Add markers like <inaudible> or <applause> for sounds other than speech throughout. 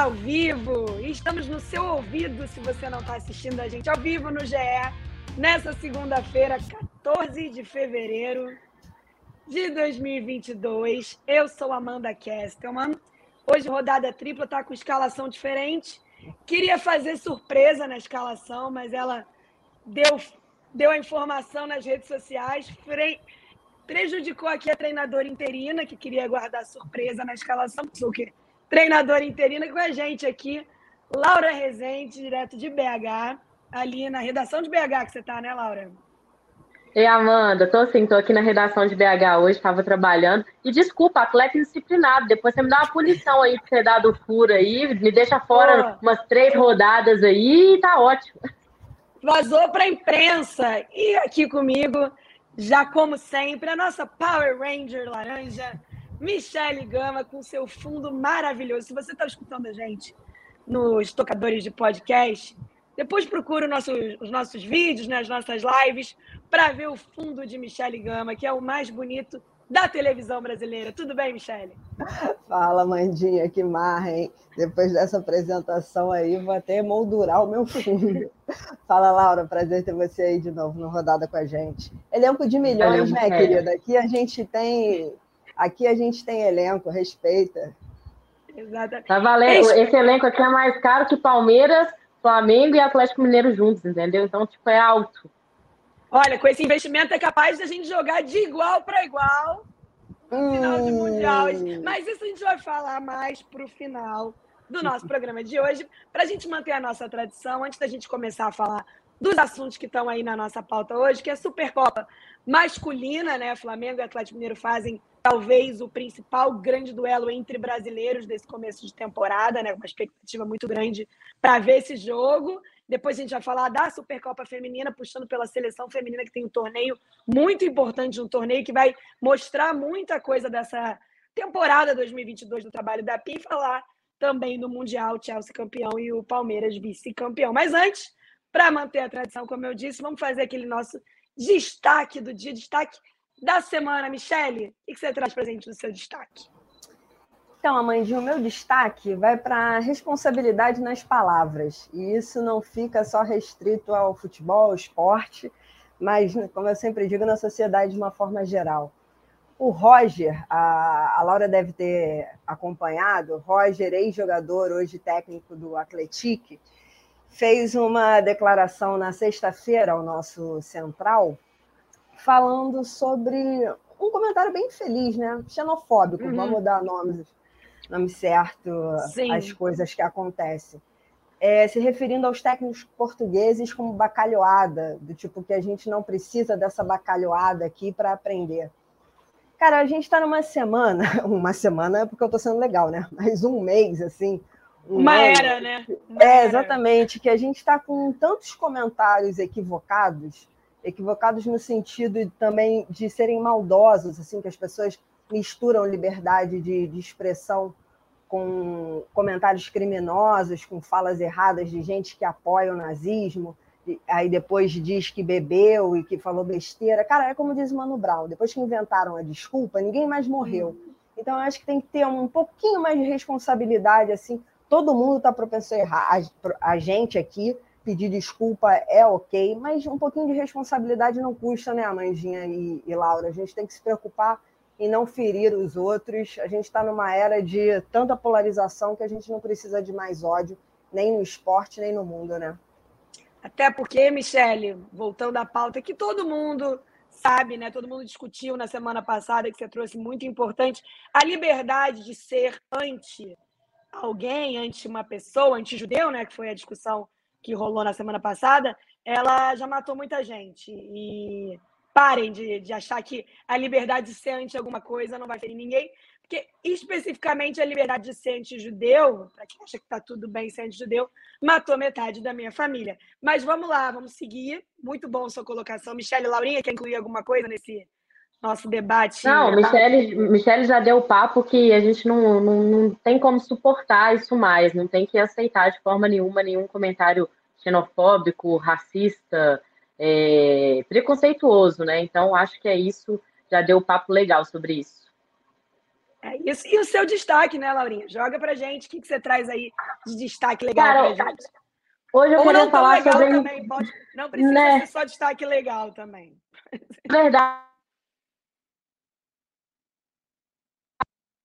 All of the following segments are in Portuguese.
ao vivo. Estamos no seu ouvido se você não está assistindo a gente ao vivo no GE, nessa segunda-feira, 14 de fevereiro de 2022. Eu sou Amanda Kestelman. Hoje, rodada tripla, está com escalação diferente. Queria fazer surpresa na escalação, mas ela deu, deu a informação nas redes sociais. Prejudicou aqui a treinadora interina, que queria guardar surpresa na escalação. Quê? Treinadora interina, com a gente aqui, Laura Rezende, direto de BH, ali na redação de BH que você está, né, Laura? Ei, Amanda, tô assim, tô aqui na redação de BH hoje, estava trabalhando. E desculpa, atleta indisciplinado. Depois você me dá uma punição aí por ter dado furo aí, me deixa fora umas três rodadas aí e tá ótimo. Vazou para a imprensa. E aqui comigo, já como sempre, a nossa Power Ranger laranja, Michele Gama, com seu fundo maravilhoso. Se você está escutando a gente nos tocadores de podcast, depois procura nosso, os nossos vídeos, né, as nossas lives, para ver o fundo de Michele Gama, que é o mais bonito da televisão brasileira. Tudo bem, Michele? <laughs> Fala, Mandinha, que marra, hein? Depois dessa apresentação aí, vou até moldurar o meu fundo. <laughs> Fala, Laura, prazer ter você aí de novo no Rodada com a gente. Elenco de milhões, né, querida? Aqui a gente tem Aqui a gente tem elenco, respeita. Exatamente. Tá valendo. Esse elenco aqui é mais caro que Palmeiras, Flamengo e Atlético Mineiro juntos, entendeu? Então, tipo, é alto. Olha, com esse investimento é capaz de a gente jogar de igual para igual no final de Mundial. Hum. Mas isso a gente vai falar mais para o final do nosso programa de hoje, para a gente manter a nossa tradição, antes da gente começar a falar dos assuntos que estão aí na nossa pauta hoje, que é a Supercopa masculina, né? Flamengo e Atlético Mineiro fazem talvez o principal grande duelo entre brasileiros desse começo de temporada, né? Uma expectativa muito grande para ver esse jogo. Depois a gente vai falar da Supercopa Feminina, puxando pela seleção feminina, que tem um torneio muito importante, um torneio que vai mostrar muita coisa dessa temporada 2022 do trabalho da PI, falar também do Mundial, Chelsea campeão e o Palmeiras vice-campeão. Mas antes, para manter a tradição, como eu disse, vamos fazer aquele nosso destaque do dia, destaque da semana, Michele. O que você traz para gente seu destaque? Então, Amandinha, o meu destaque vai para a responsabilidade nas palavras. E isso não fica só restrito ao futebol, ao esporte, mas, como eu sempre digo, na sociedade de uma forma geral. O Roger, a, a Laura deve ter acompanhado, Roger, ex-jogador, hoje técnico do Atletique, fez uma declaração na sexta-feira ao nosso Central, falando sobre um comentário bem feliz, né? Xenofóbico, uhum. vamos dar nomes, nome certo Sim. às coisas que acontecem. É, se referindo aos técnicos portugueses como bacalhoada, do tipo que a gente não precisa dessa bacalhoada aqui para aprender. Cara, a gente está numa semana, <laughs> uma semana é porque eu estou sendo legal, né? Mas um mês, assim. Um uma ano, era, né? Uma é, exatamente, que a gente está com tantos comentários equivocados equivocados no sentido também de serem maldosos, assim, que as pessoas misturam liberdade de, de expressão com comentários criminosos, com falas erradas de gente que apoia o nazismo, aí depois diz que bebeu e que falou besteira. Cara, é como diz o Mano Brown, depois que inventaram a desculpa, ninguém mais morreu. Então, eu acho que tem que ter um pouquinho mais de responsabilidade, assim, todo mundo está propenso a errar. A, a gente aqui pedir desculpa é ok, mas um pouquinho de responsabilidade não custa, né, Amandinha e, e Laura? A gente tem que se preocupar em não ferir os outros. A gente está numa era de tanta polarização que a gente não precisa de mais ódio, nem no esporte, nem no mundo, né? Até porque, Michele, voltando à pauta que todo mundo sabe, né? Todo mundo discutiu na semana passada que você trouxe muito importante a liberdade de ser anti alguém, anti uma pessoa, anti-judeu, né? Que foi a discussão que rolou na semana passada, ela já matou muita gente. E parem de, de achar que a liberdade de ser anti alguma coisa não vai ferir ninguém, porque especificamente a liberdade de ser anti-judeu, para quem acha que está tudo bem ser anti-judeu, matou metade da minha família. Mas vamos lá, vamos seguir. Muito bom sua colocação. Michelle Laurinha, quer incluir alguma coisa nesse nosso debate? Não, Michelle, Michelle já deu o papo que a gente não, não, não tem como suportar isso mais, não tem que aceitar de forma nenhuma nenhum comentário xenofóbico, racista, é, preconceituoso, né? Então, acho que é isso, já deu um papo legal sobre isso. É isso. E o seu destaque, né, Laurinha? Joga pra gente. O que, que você traz aí de destaque legal Cara, pra gente? Hoje eu Ou queria falar sobre. também. Pode... Não precisa Né? ser só destaque legal também. verdade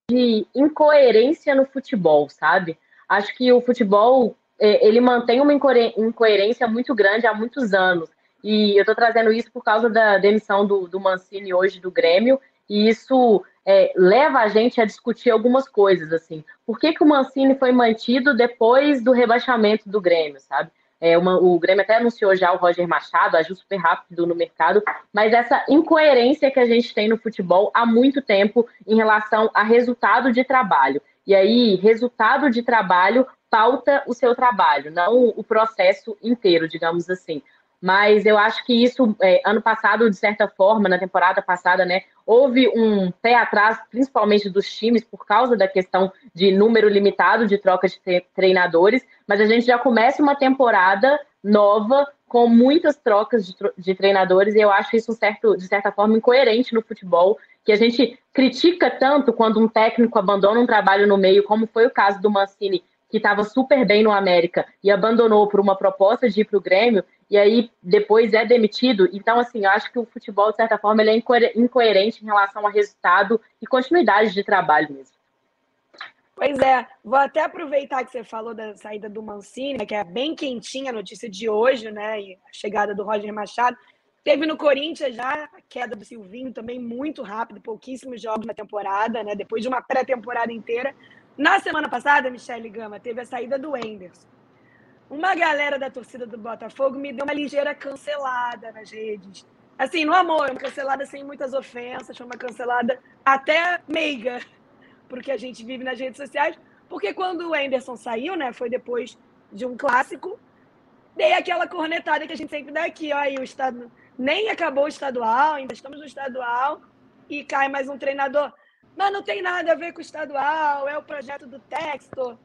de incoerência no futebol, sabe? Acho que o futebol é, ele mantém uma incoer- incoerência muito grande há muitos anos. E eu estou trazendo isso por causa da demissão do, do Mancini hoje do Grêmio, e isso é, leva a gente a discutir algumas coisas, assim. Por que, que o Mancini foi mantido depois do rebaixamento do Grêmio, sabe? É uma- o Grêmio até anunciou já o Roger Machado, agiu super rápido no mercado, mas essa incoerência que a gente tem no futebol há muito tempo em relação a resultado de trabalho. E aí, resultado de trabalho pauta o seu trabalho, não o processo inteiro, digamos assim. Mas eu acho que isso, é, ano passado, de certa forma, na temporada passada, né, houve um pé atrás, principalmente dos times, por causa da questão de número limitado de troca de tre- treinadores, mas a gente já começa uma temporada nova com muitas trocas de, de treinadores, e eu acho isso, um certo, de certa forma, incoerente no futebol, que a gente critica tanto quando um técnico abandona um trabalho no meio, como foi o caso do Mancini, que estava super bem no América e abandonou por uma proposta de ir para o Grêmio, e aí depois é demitido. Então, assim, eu acho que o futebol, de certa forma, ele é incoer- incoerente em relação a resultado e continuidade de trabalho mesmo. Pois é, vou até aproveitar que você falou da saída do Mancini, né, que é bem quentinha a notícia de hoje, né? E a chegada do Roger Machado. Teve no Corinthians já a queda do Silvinho também muito rápido, pouquíssimos jogos na temporada, né? Depois de uma pré-temporada inteira. Na semana passada, Michele Gama, teve a saída do Enderson. Uma galera da torcida do Botafogo me deu uma ligeira cancelada nas redes. Assim, no amor, uma cancelada sem muitas ofensas, foi uma cancelada até meiga porque a gente vive nas redes sociais. Porque quando o Anderson saiu, né, foi depois de um clássico, dei aquela cornetada que a gente sempre dá aqui, ó, aí o estado nem acabou o estadual, ainda estamos no estadual e cai mais um treinador. Mas não tem nada a ver com o estadual, é o projeto do Textor.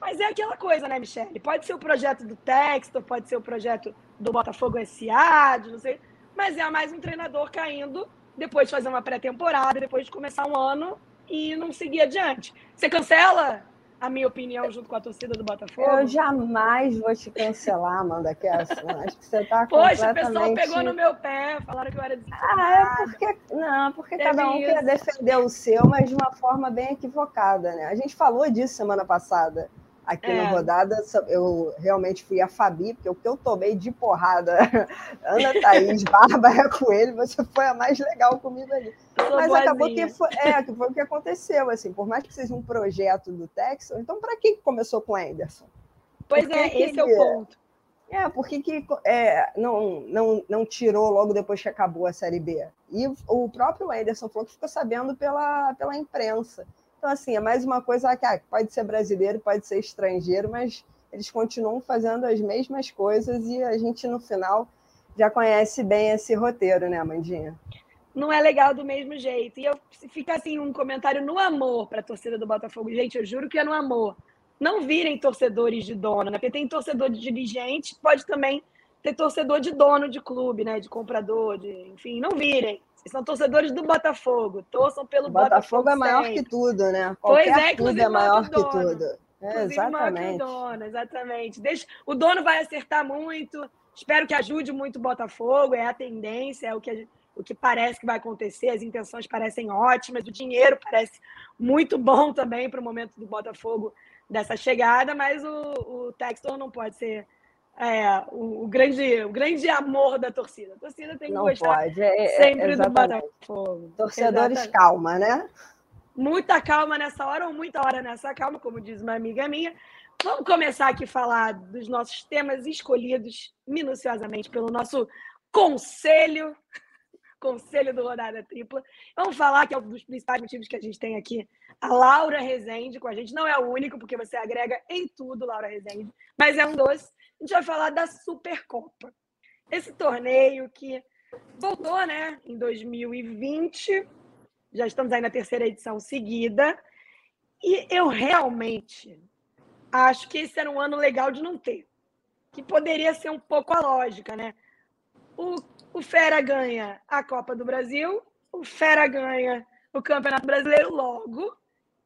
Mas é aquela coisa, né, Michele? Pode ser o projeto do Textor, pode ser o projeto do Botafogo SA, de não sei, mas é mais um treinador caindo depois de fazer uma pré-temporada, depois de começar um ano e não seguir adiante. Você cancela a minha opinião junto com a torcida do Botafogo? Eu jamais vou te cancelar, Amanda Kesson. Acho que você está Poxa, completamente... o pessoal pegou no meu pé, falaram que eu era Ah, desinformada. é porque... Não, porque Teve cada um quer defender o seu, mas de uma forma bem equivocada, né? A gente falou disso semana passada. Aqui É. no Rodada, eu realmente fui a Fabi, porque o que eu tomei de porrada, <laughs> Ana Thaís, <laughs> Bárbara Coelho, você foi a mais legal comigo ali. Mas acabou boazinha. que foi, é, que foi o que aconteceu, assim, por mais que seja um projeto do Texas, então para que começou com o Anderson? Pois é, que- esse é o ponto. É, por que, que é, não, não, não tirou logo depois que acabou a Série B? E o próprio Anderson falou que ficou sabendo pela, pela imprensa. Então, assim, é mais uma coisa que ah, pode ser brasileiro, pode ser estrangeiro, mas eles continuam fazendo as mesmas coisas e a gente, no final, já conhece bem esse roteiro, né, Amandinha? Não é legal do mesmo jeito. E eu fica assim um comentário no amor para a torcida do Botafogo. Gente, eu juro que é no amor. Não virem torcedores de dono, né? Porque tem torcedor de dirigente, pode também ter torcedor de dono de clube, né? De comprador, de, enfim, não virem. Vocês são torcedores do Botafogo, torçam pelo O Botafogo. Botafogo é maior sempre. que tudo, né? Pois Qualquer é, clube é maior que que tudo. É, Inclusive, maior que o exatamente. dono, exatamente. Deixa, o dono vai acertar muito. Espero que ajude muito o Botafogo. É a tendência, é o que, o que parece que vai acontecer. As intenções parecem ótimas, o dinheiro parece muito bom também para o momento do Botafogo dessa chegada, mas o, o Textor não pode ser é, o, o grande, o grande amor da torcida. A torcida tem que Não gostar pode. É, é, sempre do exatamente. Botafogo. Torcedores, Exatamente calma, né? muita calma nessa hora ou muita hora nessa calma, como diz uma amiga minha. Vamos começar aqui a falar dos nossos temas escolhidos minuciosamente pelo nosso conselho, <laughs> conselho do Rodada Tripla. Vamos falar que é um dos principais motivos que a gente tem aqui a Laura Rezende com a gente. Não é o único, porque você agrega em tudo, Laura Rezende, mas é um dos. A gente vai falar da Supercopa. Esse torneio que voltou, né, em 2020 já estamos aí na terceira edição seguida. E eu realmente acho que esse era um ano legal de não ter. Que poderia ser um pouco a lógica, né? O, o Fera ganha a Copa do Brasil, o Fera ganha o Campeonato Brasileiro logo.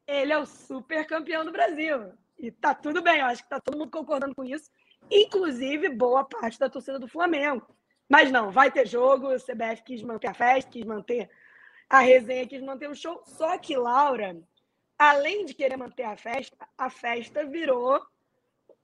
Ele é o super campeão do Brasil. E tá tudo bem, eu acho que tá todo mundo concordando com isso, inclusive boa parte da torcida do Flamengo. Mas não, vai ter jogo, o CBF quis manter a festa, quis manter a resenha, quis manter o show. Só que, Laura, além de querer manter a festa, a festa virou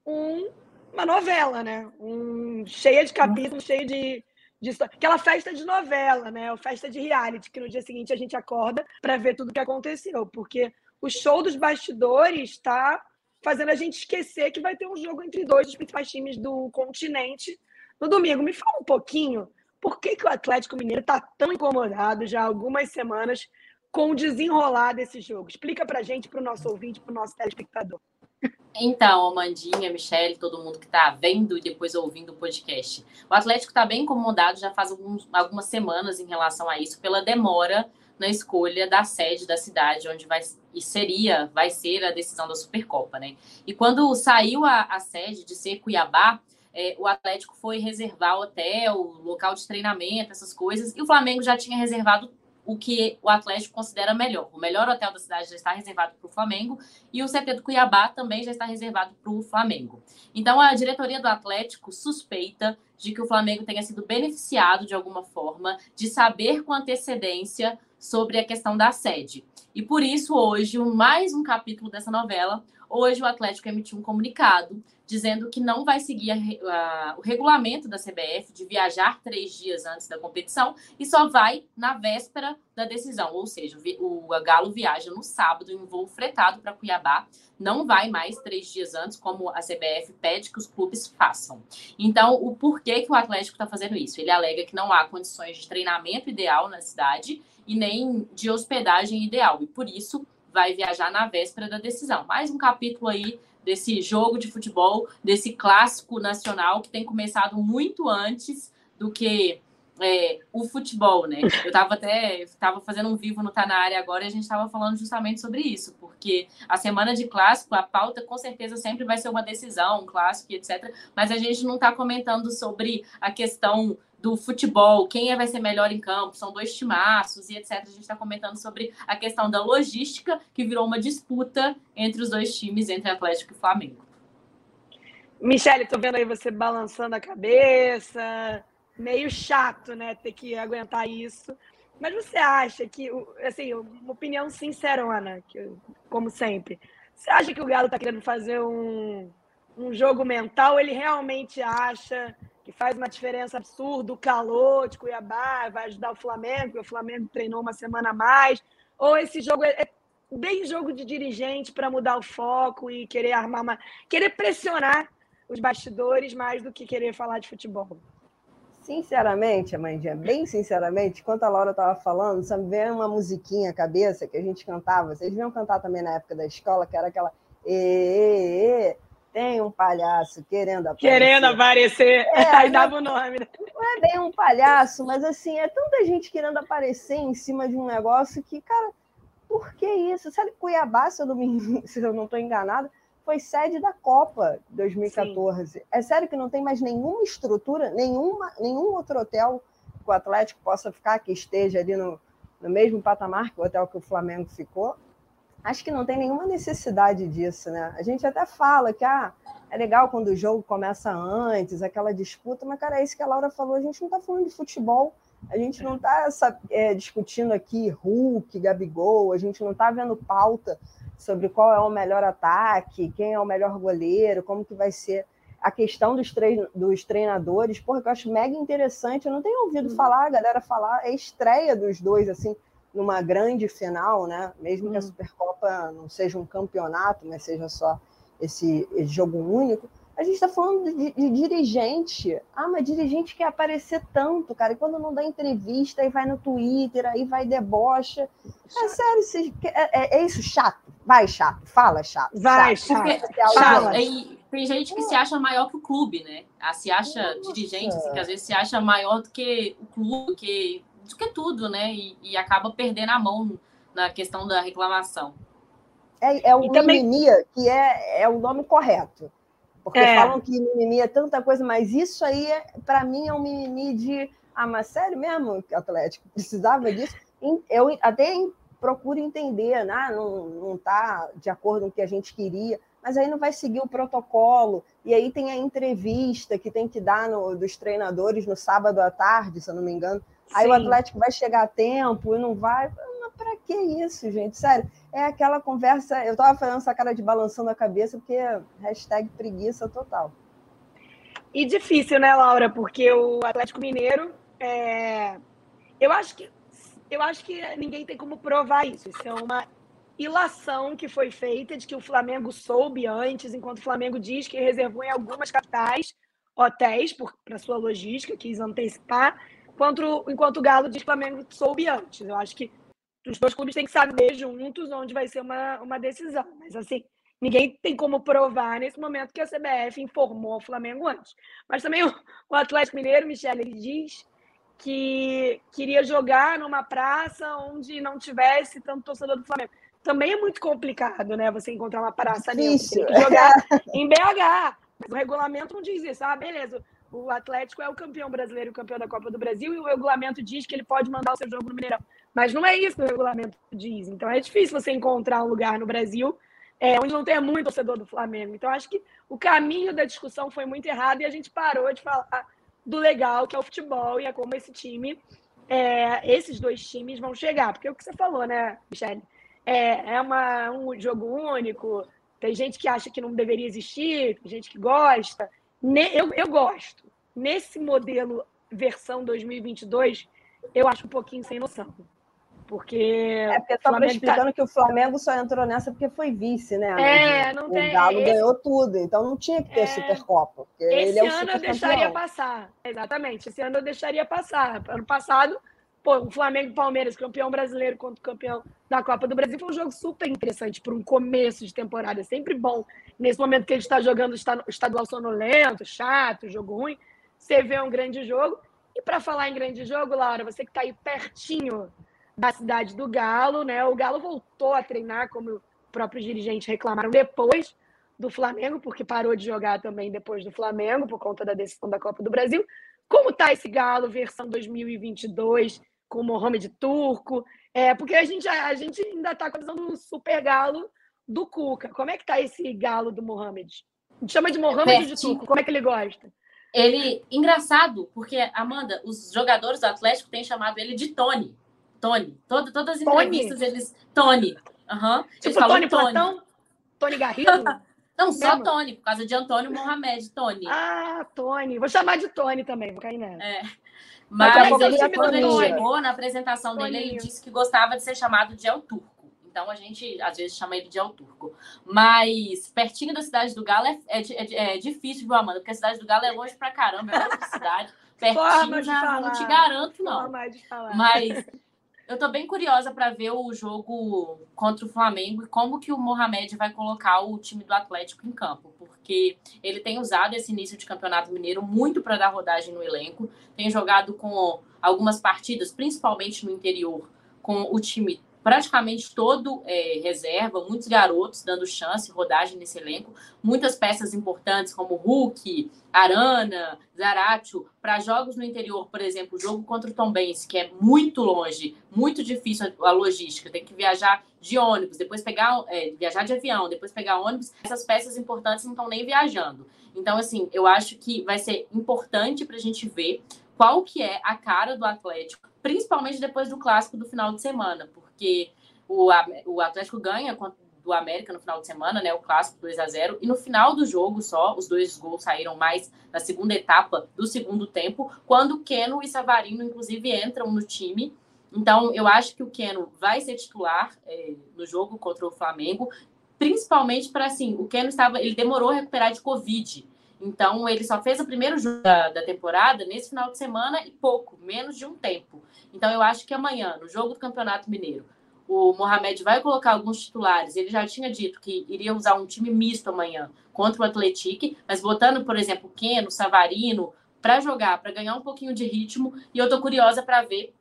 um, uma novela, né? Um, cheia de capítulos, cheia de, de. Aquela festa de novela, né? Ou festa de reality, que no dia seguinte a gente acorda para ver tudo o que aconteceu. Porque o show dos bastidores está fazendo a gente esquecer que vai ter um jogo entre dois dos principais times do continente no domingo. Me fala um pouquinho por que, que o Atlético Mineiro está tão incomodado já há algumas semanas com o desenrolar desse jogo. Explica para a gente, para o nosso ouvinte, para o nosso telespectador. Então, Amandinha, Michele, todo mundo que está vendo e depois ouvindo o podcast. O Atlético está bem incomodado já faz alguns, algumas semanas em relação a isso, pela demora na escolha da sede da cidade, onde vai e seria, vai ser a decisão da Supercopa, né? E quando saiu a, a sede de ser Cuiabá, é, o Atlético foi reservar hotel, local de treinamento, essas coisas, e o Flamengo já tinha reservado o que o Atlético considera melhor. O melhor hotel da cidade já está reservado para o Flamengo e o CT do Cuiabá também já está reservado para o Flamengo. Então, a diretoria do Atlético suspeita de que o Flamengo tenha sido beneficiado de alguma forma de saber com antecedência sobre a questão da sede. E por isso, hoje, mais um capítulo dessa novela, hoje o Atlético emitiu um comunicado dizendo que não vai seguir a, a, o regulamento da CBF de viajar três dias antes da competição e só vai na véspera da decisão. Ou seja, o, o Galo viaja no sábado em voo fretado para Cuiabá, não vai mais três dias antes, como a CBF pede que os clubes façam. Então, o porquê que o Atlético está fazendo isso? Ele alega que não há condições de treinamento ideal na cidade e nem de hospedagem ideal, e por isso vai viajar na véspera da decisão. Mais um capítulo aí desse jogo de futebol, desse clássico nacional que tem começado muito antes do que é, o futebol, né? Eu estava até estava fazendo um vivo no Tá na área agora e a gente estava falando justamente sobre isso, porque a semana de clássico, a pauta com certeza sempre vai ser uma decisão, um clássico, etc. Mas a gente não está comentando sobre a questão do futebol, quem é, vai ser melhor em campo, são dois timaços e etc. A gente está comentando sobre a questão da logística, que virou uma disputa entre os dois times, entre Atlético e Flamengo. Michele, tô vendo aí você balançando a cabeça, meio chato, né, ter que aguentar isso. Mas você acha que, assim, uma opinião sincerona, que, como sempre, você acha que o Galo está querendo fazer um, um jogo mental? Ele realmente acha que faz uma diferença absurda, o calor de Cuiabá vai ajudar o Flamengo, o Flamengo treinou uma semana a mais, ou esse jogo é, é bem jogo de dirigente para mudar o foco e querer armar uma, querer pressionar os bastidores mais do que querer falar de futebol. Sinceramente, Amandinha, bem sinceramente, enquanto a Laura estava falando, só me veio uma musiquinha à cabeça que a gente cantava. Vocês viam cantar também na época da escola, que era aquela. E, e, e, tem um palhaço querendo aparecer. Querendo aparecer, é, <laughs> aí dava o nome. Né? Não é bem um palhaço, mas assim, é tanta gente querendo aparecer em cima de um negócio que, cara, por que isso? Sabe, Cuiabá, se eu não, me, <laughs> se eu não estou enganada, foi sede da Copa 2014. Sim. É sério que não tem mais nenhuma estrutura, nenhuma, nenhum outro hotel que o Atlético possa ficar, que esteja ali no, no mesmo patamar que o hotel que o Flamengo ficou? acho que não tem nenhuma necessidade disso, né? A gente até fala que ah, é legal quando o jogo começa antes, aquela disputa, mas, cara, é isso que a Laura falou, a gente não está falando de futebol, a gente não está é, discutindo aqui Hulk, Gabigol, a gente não está vendo pauta sobre qual é o melhor ataque, quem é o melhor goleiro, como que vai ser a questão dos, trein dos treinadores, porque eu acho mega interessante, eu não tenho ouvido uhum. falar, a galera falar, é estreia dos dois, assim, numa grande final, né? Mesmo que a hum. Supercopa não seja um campeonato, mas seja só esse, esse jogo único, a gente está falando de, de, dirigente. Ah, mas dirigente quer aparecer tanto, cara. E quando não dá entrevista, aí vai no Twitter, aí vai debocha. É sério, você, é, é, é, isso, chato. Vai, chato. Fala, chato. Vai, chato. Porque, fala. tem gente que se acha maior que o clube, né? Ah, se acha Nossa. dirigente, assim, que às vezes se acha maior do que o clube, que do que tudo, né? E, e acaba perdendo a mão na questão da reclamação. É, é o também... mimimi, que é, é o nome correto. Porque é. falam que mimimi é tanta coisa, mas isso aí, é, para mim, é um mimimi de. Ah, mas sério mesmo, Atlético? Precisava disso? Eu até procura entender, né? não está de acordo com o que a gente queria, mas aí não vai seguir o protocolo, e aí tem a entrevista que tem que dar no, dos treinadores no sábado à tarde, se eu não me engano. Aí Sim. o Atlético vai chegar a tempo e não vai. Para que isso, gente? Sério, é aquela conversa. Eu estava fazendo essa cara de balançando a cabeça, porque hashtag preguiça total. E difícil, né, Laura? Porque o Atlético Mineiro. É... Eu acho que eu acho que ninguém tem como provar isso. Isso é uma ilação que foi feita de que o Flamengo soube antes, enquanto o Flamengo diz que reservou em algumas capitais hotéis para sua logística, quis antecipar, enquanto, enquanto o Galo diz que o Flamengo soube antes. Eu acho que os dois clubes têm que saber juntos onde vai ser uma, uma decisão. Mas, assim, ninguém tem como provar nesse momento que a CBF informou o Flamengo antes. Mas também o, o Atlético Mineiro, Michele, ele diz que queria jogar numa praça onde não tivesse tanto torcedor do Flamengo. Também é muito complicado, né? Você encontrar uma praça ali. Tem que jogar <laughs> em BH. Mas o regulamento não diz isso. Ah, beleza. O Atlético é o campeão brasileiro, o campeão da Copa do Brasil, e o regulamento diz que ele pode mandar o seu jogo no Mineirão. Mas não é isso que o regulamento diz. Então é difícil você encontrar um lugar no Brasil é, onde não tenha muito torcedor do Flamengo. Então acho que o caminho da discussão foi muito errado e a gente parou de falar do legal que é o futebol e é como esse time, é, esses dois times vão chegar. Porque é o que você falou, né, Michele? É, é uma, um jogo único, tem gente que acha que não deveria existir, tem gente que gosta. Eu, eu gosto. Nesse modelo versão 2022, eu acho um pouquinho sem noção. Porque. É porque estava explicando tá... que o Flamengo só entrou nessa porque foi vice, né? É, não o tem. O Galo esse... ganhou tudo, então não tinha que ter é... Supercopa. Esse é ano eu deixaria passar. Exatamente. Esse ano eu deixaria passar. Ano passado, pô, o Flamengo e Palmeiras, campeão brasileiro contra o campeão da Copa do Brasil, foi um jogo super interessante para um começo de temporada. É sempre bom. Nesse momento que a gente está jogando estadual sonolento, chato, jogo ruim, você vê um grande jogo. E para falar em grande jogo, Laura, você que está aí pertinho da cidade do Galo, né? O Galo voltou a treinar, como os próprios dirigentes reclamaram depois do Flamengo, porque parou de jogar também depois do Flamengo, por conta da decisão da Copa do Brasil. Como tá esse Galo versão 2022 com o Mohamed Turco? É, porque a gente, a gente ainda tá com a visão do super Galo do Cuca. Como é que tá esse Galo do Mohamed? A gente chama de Mohamed de Turco. Como é que ele gosta? Ele, engraçado, porque, Amanda, os jogadores do Atlético têm chamado ele de Tony. Tony. Todo, todas as entrevistas Tony. eles. Tony. Uhum. Tipo Tony Platão? Tony Garrido? <laughs> Não, só Mesmo? Tony, por causa de Antônio Mohamed, Tony. Ah, Tony. Vou chamar de Tony também, vou cair nessa. É. Mas ele, quando ele chegou na apresentação dele, ele disse que gostava de ser chamado de El Turco. Então a gente às vezes chama ele de El Turco. Mas pertinho da cidade do Galo é, é, é, é difícil, viu, Amanda? Porque a cidade do Galo é longe pra caramba, é outra cidade. <laughs> Pertinho já não te garanto, não. Mas eu tô bem curiosa para ver o jogo contra o Flamengo e como que o Mohamed vai colocar o time do Atlético em campo, porque ele tem usado esse início de Campeonato Mineiro muito para dar rodagem no elenco, tem jogado com algumas partidas, principalmente no interior, com o time praticamente todo é, reserva, muitos garotos dando chance, rodagem nesse elenco, muitas peças importantes como Hulk, Arana, Zaratio, para jogos no interior, por exemplo, o jogo contra o Tom Benz, que é muito longe, muito difícil a logística, tem que viajar de ônibus, depois pegar, é, viajar de avião, depois pegar ônibus, essas peças importantes não estão nem viajando. Então, assim, eu acho que vai ser importante para a gente ver qual que é a cara do Atlético, principalmente depois do clássico do final de semana, porque o, o Atlético ganha do América no final de semana, né? O clássico 2 a 0 E no final do jogo só, os dois gols saíram mais na segunda etapa do segundo tempo, quando Keno e Savarino, inclusive, entram no time. Então, eu acho que o Keno vai ser titular é, no jogo contra o Flamengo, principalmente para assim, o Keno estava, ele demorou a recuperar de Covid. Então, ele só fez o primeiro jogo da, da, temporada nesse final de semana e pouco, menos de um tempo. Então, eu acho que amanhã, no jogo do Campeonato Mineiro, o Mohamed vai colocar alguns titulares. Ele já tinha dito que iria usar um time misto amanhã contra o Atlético, mas botando, por exemplo, Keno, Savarino, para jogar, para ganhar um pouquinho de ritmo. E eu tô curiosa para ver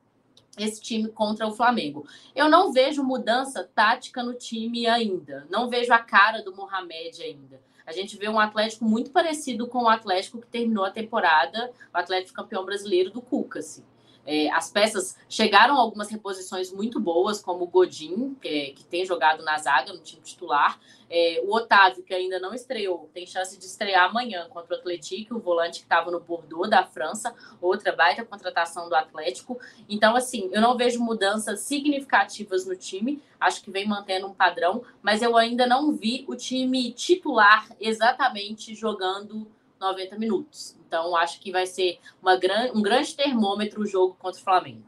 esse time contra o Flamengo. Eu não vejo mudança tática no time ainda. Não vejo a cara do Mohamed ainda. A gente vê um Atlético muito parecido com o Atlético que terminou a temporada, o Atlético campeão brasileiro do Cuca. Assim. É, as peças chegaram algumas reposições muito boas, como o Godin, que, é, que tem jogado na zaga, no time titular. É, o Otávio, que ainda não estreou, tem chance de estrear amanhã contra o Atlético, o volante que estava no Bordeaux, da França, outra baita contratação do Atlético. Então, assim, eu não vejo mudanças significativas no time, acho que vem mantendo um padrão, mas eu ainda não vi o time titular exatamente jogando 90 minutos. Então, acho que vai ser uma gran, um grande termômetro o jogo contra o Flamengo.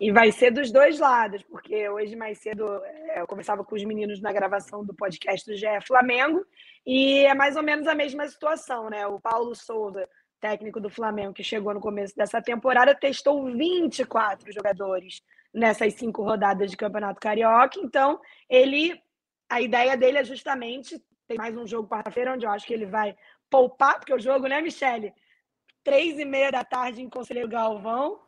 E vai ser dos dois lados, porque hoje mais cedo é, eu conversava com os meninos na gravação do podcast do GE Flamengo, e é mais ou menos a mesma situação, né? O Paulo Souza, técnico do Flamengo, que chegou no começo dessa temporada, testou 24 jogadores nessas cinco rodadas de Campeonato Carioca. Então, ele. A ideia dele é justamente. Tem mais um jogo quarta-feira, onde eu acho que ele vai poupar, porque o jogo, né, Michele? Três e meia da tarde em Conselheiro Galvão,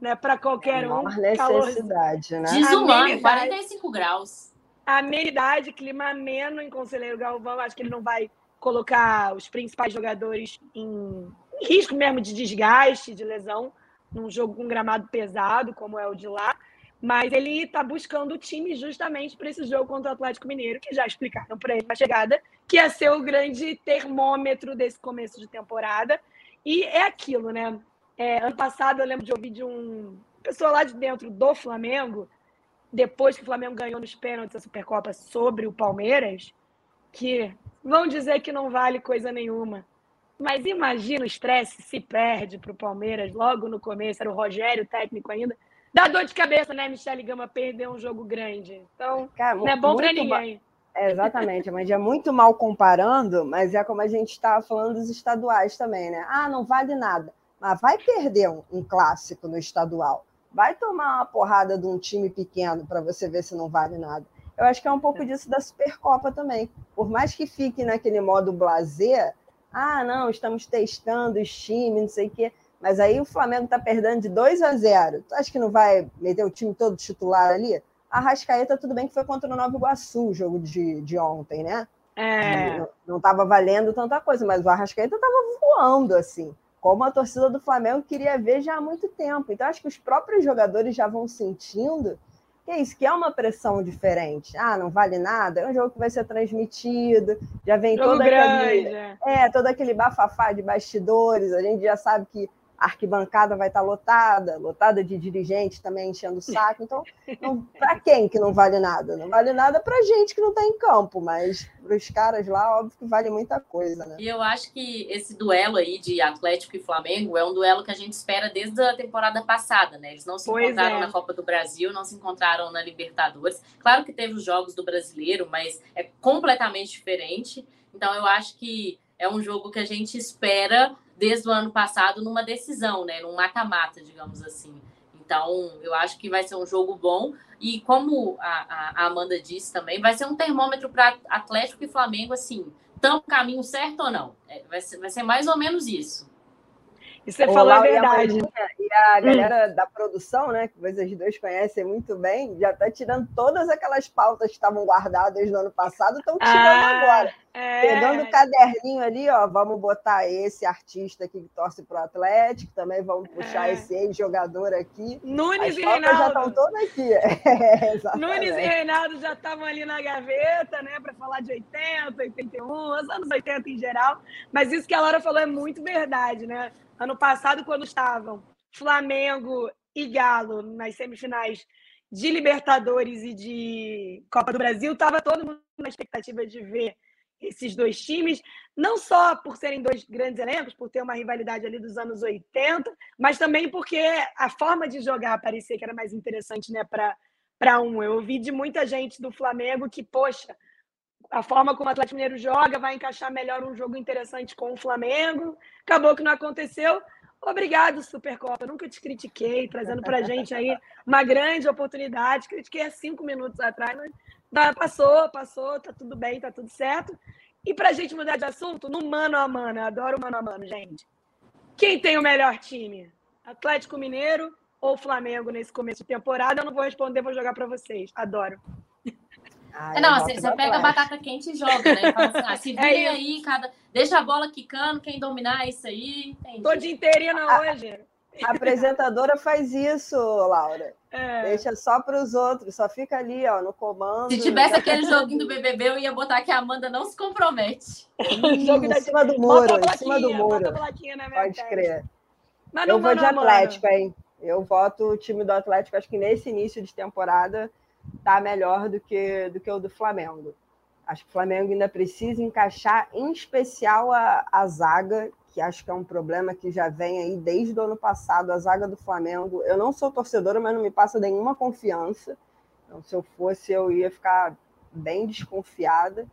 né? Para qualquer é um. necessidade, calor... né? Desumano, 45 graus. Amenidade, clima ameno em Conselheiro Galvão. Acho que ele não vai colocar os principais jogadores em, em risco mesmo de desgaste, de lesão, num jogo com gramado pesado, como é o de lá. Mas ele está buscando o time justamente para esse jogo contra o Atlético Mineiro, que já explicaram para ele na chegada, que ia ser o grande termômetro desse começo de temporada. E é aquilo, né? É, ano passado eu lembro de ouvir de um pessoa lá de dentro do Flamengo, depois que o Flamengo ganhou nos pênaltis a Supercopa sobre o Palmeiras, que vão dizer que não vale coisa nenhuma. Mas imagina o estresse se perde para o Palmeiras logo no começo, era o Rogério, técnico ainda. Dá dor de cabeça, né, Michele Gama, perder um jogo grande. Então, Cara, não é bom para ninguém. É, exatamente, mas é muito mal comparando, mas é como a gente estava falando dos estaduais também, né? Ah, não vale nada. Mas vai perder um, um clássico no estadual. Vai tomar uma porrada de um time pequeno para você ver se não vale nada. Eu acho que é um pouco é. disso da Supercopa também. Por mais que fique naquele modo blazer, ah, não, estamos testando os times, não sei o quê. Mas aí o Flamengo está perdendo de 2 a 0. Tu acha que não vai meter o time todo titular ali? A Rascaeta, tudo bem que foi contra o Nova Iguaçu, o jogo de, de ontem, né? É. Não estava valendo tanta coisa, mas o Arrascaeta estava voando, assim, como a torcida do Flamengo queria ver já há muito tempo. Então, acho que os próprios jogadores já vão sentindo que é isso, que é uma pressão diferente. Ah, não vale nada, é um jogo que vai ser transmitido, já vem todo aquele, é. é, todo aquele bafafá de bastidores, a gente já sabe que a arquibancada vai estar lotada, lotada de dirigentes também enchendo o saco. Então, para quem que não vale nada? Não vale nada para gente que não está em campo, mas para os caras lá, óbvio que vale muita coisa, né? E eu acho que esse duelo aí de Atlético e Flamengo é um duelo que a gente espera desde a temporada passada, né? Eles não se pois encontraram é. na Copa do Brasil, não se encontraram na Libertadores. Claro que teve os jogos do Brasileiro, mas é completamente diferente. Então, eu acho que é um jogo que a gente espera desde o ano passado numa decisão, né? Num mata-mata, digamos assim. Então, eu acho que vai ser um jogo bom. E como a, a Amanda disse também, vai ser um termômetro para Atlético e Flamengo, assim, no caminho certo ou não? É, vai, ser, vai ser mais ou menos isso. E você falou a verdade. E a, galera hum. da produção, né, que vocês dois conhecem muito bem, já está tirando todas aquelas pautas que estavam guardadas no ano passado, estão tirando ah, agora. É... Pegando o caderninho ali, ó, vamos botar esse artista aqui que torce para o Atlético, também vamos puxar é. esse ex-jogador aqui. Nunes As e Reinaldo. já estão todas aqui. <laughs> É, Nunes e Reinaldo já estavam ali na gaveta, né, para falar de 80, 81, os anos 80 em geral. Mas isso que a Laura falou é muito verdade, né? Ano passado, quando estavam Flamengo e Galo nas semifinais de Libertadores e de Copa do Brasil, estava todo mundo na expectativa de ver esses dois times, não só por serem dois grandes elencos, por ter uma rivalidade ali dos anos 80, mas também porque a forma de jogar parecia que era mais interessante né, para um. Eu ouvi de muita gente do Flamengo que, poxa, a forma como o Atlético Mineiro joga vai encaixar melhor um jogo interessante com o Flamengo. Acabou que não aconteceu. Obrigado, Supercopa. Nunca te critiquei, trazendo para gente aí uma grande oportunidade. Critiquei há cinco minutos atrás, mas passou, passou, tá tudo bem, tá tudo certo. E para a gente mudar de assunto, no mano a mano, eu adoro mano a mano, gente. Quem tem o melhor time? Atlético Mineiro ou Flamengo nesse começo de temporada? Eu não vou responder, vou jogar para vocês. Adoro. Ah, não, você, você pega a batata quente e joga, né? Fala assim, ah, se <laughs> vira é aí, cada... deixa a bola quicando, quem dominar é isso aí. Entendi. Tô de inteirinha hoje. A apresentadora faz isso, Laura. É. Deixa só para os outros, só fica ali, ó, no comando. Se tivesse aquele joguinho do BBB, eu ia botar que a Amanda não se compromete. <laughs> Hum, em cima do muro, em cima do muro. Pode crer. Mas eu vou de Atlético, hein? Eu voto o time do Atlético. Acho que nesse início de temporada tá melhor do que, do que o do Flamengo. Acho que o Flamengo ainda precisa encaixar, em especial, a, a zaga, que acho que é um problema que já vem aí desde o ano passado, a zaga do Flamengo. Eu não sou torcedora, mas não me passa nenhuma confiança. Então, se eu fosse, eu ia ficar bem desconfiada.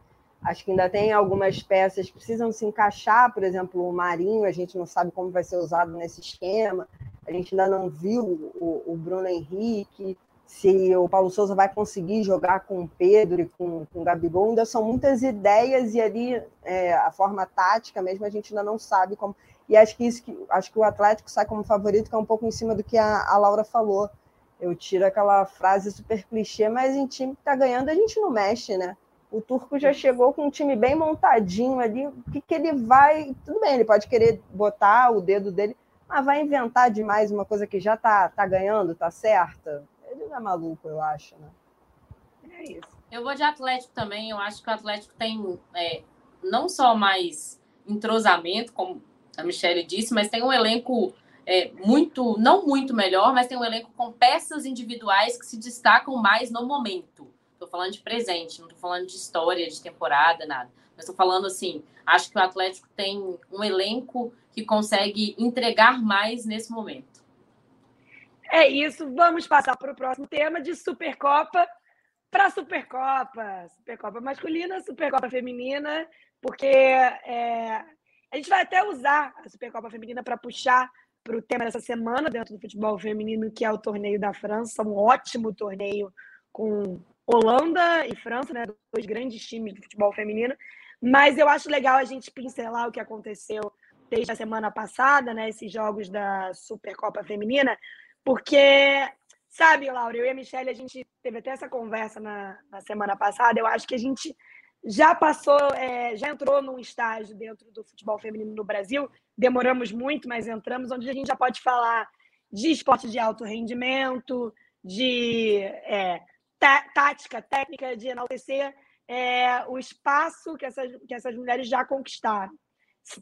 Acho que ainda tem algumas peças que precisam se encaixar, por exemplo, o Marinho, a gente não sabe como vai ser usado nesse esquema. A gente ainda não viu o, o Bruno Henrique se o Paulo Souza vai conseguir jogar com o Pedro e com, com o Gabigol, ainda são muitas ideias e ali é, a forma tática mesmo a gente ainda não sabe como. E acho que isso que acho que o Atlético sai como favorito, que é um pouco em cima do que a, a Laura falou. Eu tiro aquela frase super clichê, mas em time que está ganhando a gente não mexe, né? O Turco já chegou com um time bem montadinho ali. O que, que ele vai. Tudo bem, ele pode querer botar o dedo dele, mas vai inventar demais uma coisa que já está tá ganhando, tá certa? Ele não é maluco, eu acho, né? É isso. Eu vou de Atlético também. Eu acho que o Atlético tem é, não só mais entrosamento, como a Michelle disse, mas tem um elenco é, muito, não muito melhor, mas tem um elenco com peças individuais que se destacam mais no momento. Estou falando de presente, não estou falando de história, de temporada, nada. Mas estou falando assim, acho que o Atlético tem um elenco que consegue entregar mais nesse momento. É isso, vamos passar para o próximo tema de Supercopa para Supercopa. Supercopa masculina, Supercopa feminina, porque é, a gente vai até usar a Supercopa feminina para puxar para o tema dessa semana dentro do futebol feminino, que é o torneio da França, um ótimo torneio com Holanda e França, né, dois grandes times do futebol feminino. Mas eu acho legal a gente pincelar o que aconteceu desde a semana passada, né, esses jogos da Supercopa feminina, porque, sabe, Laura, eu e a Michelle, a gente teve até essa conversa na, na semana passada. Eu acho que a gente já passou, é, já entrou num estágio dentro do futebol feminino no Brasil. Demoramos muito, mas entramos, onde a gente já pode falar de esporte de alto rendimento, de é, tá, tática, técnica, de enaltecer é, o espaço que essas, que essas mulheres já conquistaram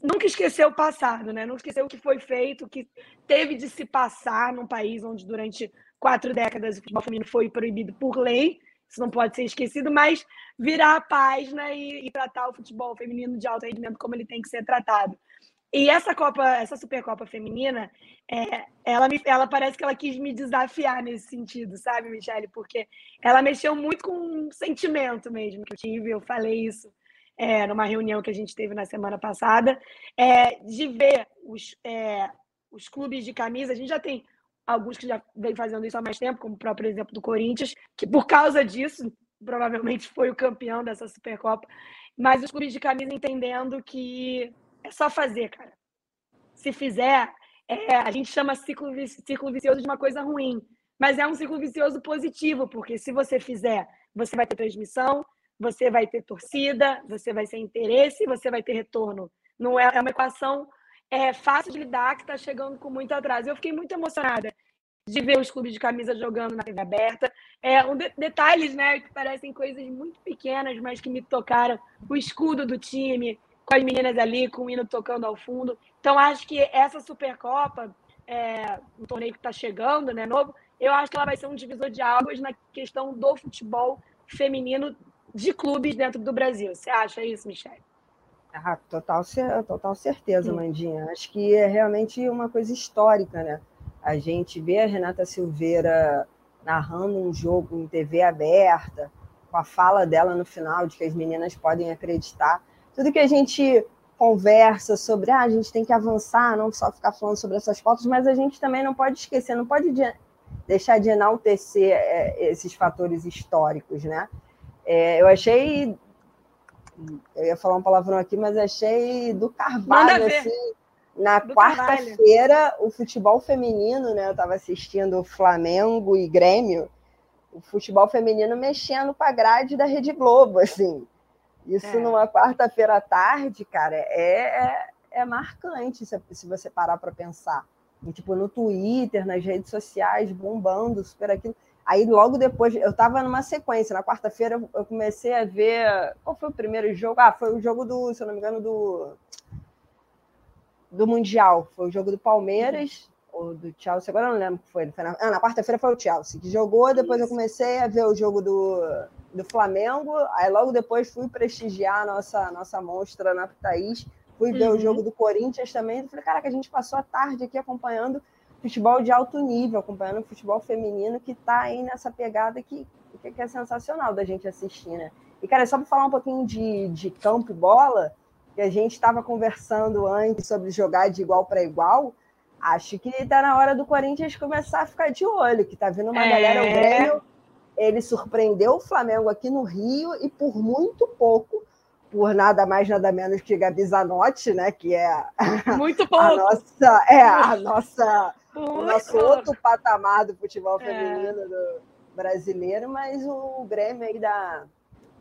nunca esqueceu o passado, né? Nunca esqueceu o que foi feito, o que teve de se passar num país onde durante quatro décadas o futebol feminino foi proibido por lei. Isso não pode ser esquecido, mas virar a página e, e tratar o futebol feminino de alto rendimento como ele tem que ser tratado. E essa Copa, essa Supercopa feminina, é, ela, me, ela parece que ela quis me desafiar nesse sentido, sabe, Michele? Porque ela mexeu muito com um sentimento mesmo que eu tive. Eu falei isso é, numa reunião que a gente teve na semana passada, é, de ver os, é, os clubes de camisa. A gente já tem alguns que já vem fazendo isso há mais tempo, como o próprio exemplo do Corinthians, que por causa disso provavelmente foi o campeão dessa Supercopa. Mas os clubes de camisa entendendo que é só fazer, cara. Se fizer, é, a gente chama ciclo, ciclo vicioso de uma coisa ruim, mas é um ciclo vicioso positivo, porque se você fizer, você vai ter transmissão, você vai ter torcida, você vai ter interesse, você vai ter retorno. Não é, é uma equação é, fácil de lidar que está chegando com muito atraso. Eu fiquei muito emocionada de ver os clubes de camisa jogando na TV aberta. É, um de, detalhes, né, que parecem coisas muito pequenas, mas que me tocaram. O escudo do time, com as meninas ali, com o hino tocando ao fundo. Então, acho que essa Supercopa, é, um torneio que está chegando, né, novo, eu acho que ela vai ser um divisor de águas na questão do futebol feminino de clubes dentro do Brasil. Você acha isso, Michelle? Ah, total, total certeza, Mandinha. Acho que é realmente uma coisa histórica, né? A gente vê a Renata Silveira narrando um jogo em TV aberta, com a fala dela no final de que as meninas podem acreditar. Tudo que a gente conversa sobre, ah, a gente tem que avançar, não só ficar falando sobre essas fotos, mas a gente também não pode esquecer, não pode deixar de enaltecer é, esses fatores históricos, né? É, eu achei. Eu ia falar um palavrão aqui, mas achei do Carvalho, assim. Na quarta-feira, o futebol feminino, né? Eu estava assistindo Flamengo e Grêmio, o futebol feminino mexendo com a grade da Rede Globo, assim. Isso é. numa quarta-feira à tarde, cara, é, é, é marcante se, se você parar para pensar. E, tipo, no Twitter, nas redes sociais, bombando, super aquilo. Aí, logo depois, eu estava numa sequência. Na quarta-feira, eu comecei a ver. Qual foi o primeiro jogo? Ah, foi o jogo do, se eu não me engano, do. Do Mundial. Foi o jogo do Palmeiras, ou do Chelsea. Agora eu não lembro o que foi. foi na, ah, na quarta-feira foi o Chelsea que jogou. Depois eu comecei a ver o jogo do, do Flamengo. Aí, logo depois, fui prestigiar a nossa, nossa monstra na Thaís. Fui ver uhum. o jogo do Corinthians também. Falei, caraca, a gente passou a tarde aqui acompanhando futebol de alto nível, acompanhando o futebol feminino que está aí nessa pegada que, que é sensacional da gente assistir, né? E, cara, só para falar um pouquinho de, de campo e bola, que a gente estava conversando antes sobre jogar de igual para igual, acho que está na hora do Corinthians começar a ficar de olho, que está vindo uma é... galera, o Grêmio, ele surpreendeu o Flamengo aqui no Rio e por muito pouco, por nada mais, nada menos que Gabi Zanotti, né? Que é muito <laughs> pouco. a nossa, é a nossa o nosso outro patamar do futebol é. feminino é. do brasileiro, mas o Grêmio aí da,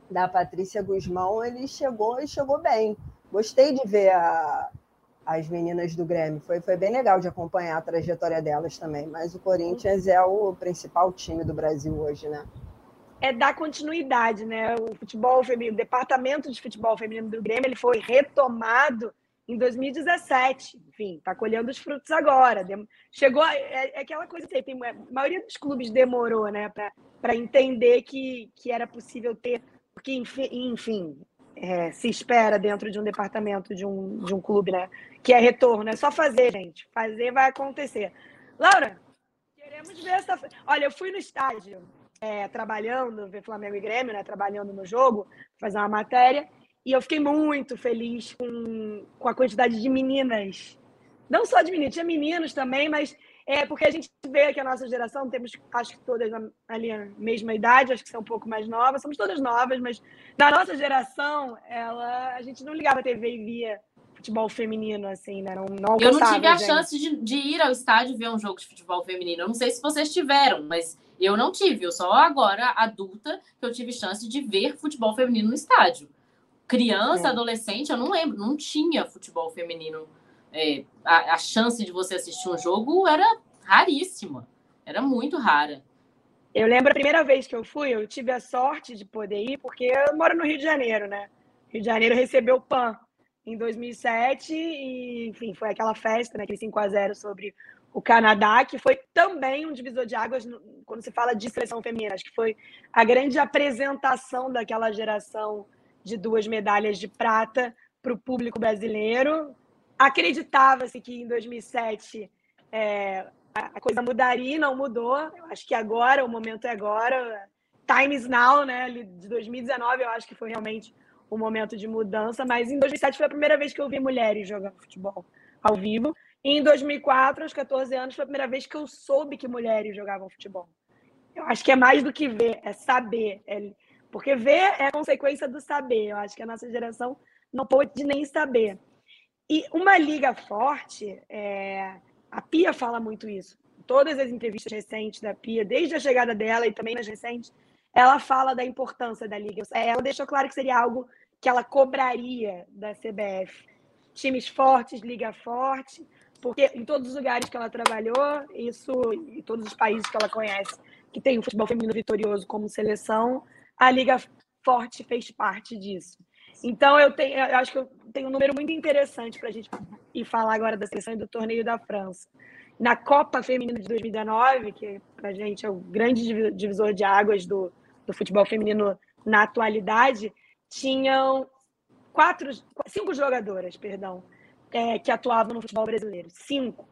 da Patrícia Guzmão, ele chegou e chegou bem. Gostei de ver a, as meninas do Grêmio. Foi, foi bem legal de acompanhar a trajetória delas também. Mas o Corinthians é o principal time do Brasil hoje, né? É dar continuidade, né? O futebol feminino, o departamento de futebol feminino do Grêmio, ele foi retomado em 2017. Enfim, está colhendo os frutos agora. Chegou. É, é aquela coisa que tem, a maioria dos clubes demorou né, para entender que, que era possível ter. Porque, enfim, enfim é, se espera dentro de um departamento de um, de um clube, né? Que é retorno. É só fazer, gente. Fazer vai acontecer. Laura, queremos ver essa. Olha, eu fui no estádio. É, trabalhando, ver Flamengo e Grêmio, né, trabalhando no jogo, fazer uma matéria, e eu fiquei muito feliz com, com a quantidade de meninas. Não só de meninas, tinha meninos também, mas é porque a gente vê que a nossa geração, temos acho que todas ali a mesma idade, acho que são um pouco mais novas, somos todas novas, mas na nossa geração, ela, a gente não ligava a TV e via futebol feminino, assim, né? Não, não eu não tive a gente. chance de, de ir ao estádio ver um jogo de futebol feminino. Eu não sei se vocês tiveram, mas eu não tive. Eu só agora, adulta, que eu tive chance de ver futebol feminino no estádio criança, é. adolescente, eu não lembro, não tinha futebol feminino. É, a, a, chance de você assistir um jogo era raríssima, era muito rara. Eu lembro a primeira vez que eu fui, eu tive a sorte de poder ir, porque eu moro no Rio de Janeiro, né? Rio de Janeiro recebeu o PAN em 2007 e, enfim, foi aquela festa, né, aquele 5 a 0 sobre o Canadá, que foi também um divisor de águas quando se fala de seleção feminina. Acho que foi a grande apresentação daquela geração de duas medalhas de prata para o público brasileiro. Acreditava-se que em 2007 é, a coisa mudaria, não mudou. Eu acho que agora, o momento é agora. Time is now, né? De 2019, eu acho que foi realmente o momento de mudança. Mas em 2007 foi a primeira vez que eu vi mulheres jogando futebol ao vivo. E em 2004, aos 14 anos, foi a primeira vez que eu soube que mulheres jogavam futebol. Eu acho que é mais do que ver, é saber, é porque ver é consequência do saber. Eu acho que a nossa geração não pode nem saber. E uma liga forte, é... a Pia fala muito isso. Todas as entrevistas recentes da Pia, desde a chegada dela e também nas recentes, ela fala da importância da liga. Ela deixou claro que seria algo que ela cobraria da CBF. Times fortes, liga forte, porque em todos os lugares que ela trabalhou, isso, em todos os países que ela conhece, que tem o futebol feminino vitorioso como seleção, a Liga Forte fez parte disso. Então, eu, tenho, eu acho que eu tenho um número muito interessante para a gente ir falar agora da seleção e do torneio da França. Na Copa Feminina de 2019, que para a gente é o grande divisor de águas do, do futebol feminino na atualidade, tinham quatro, cinco jogadoras, perdão, é, que atuavam no futebol brasileiro. Cinco.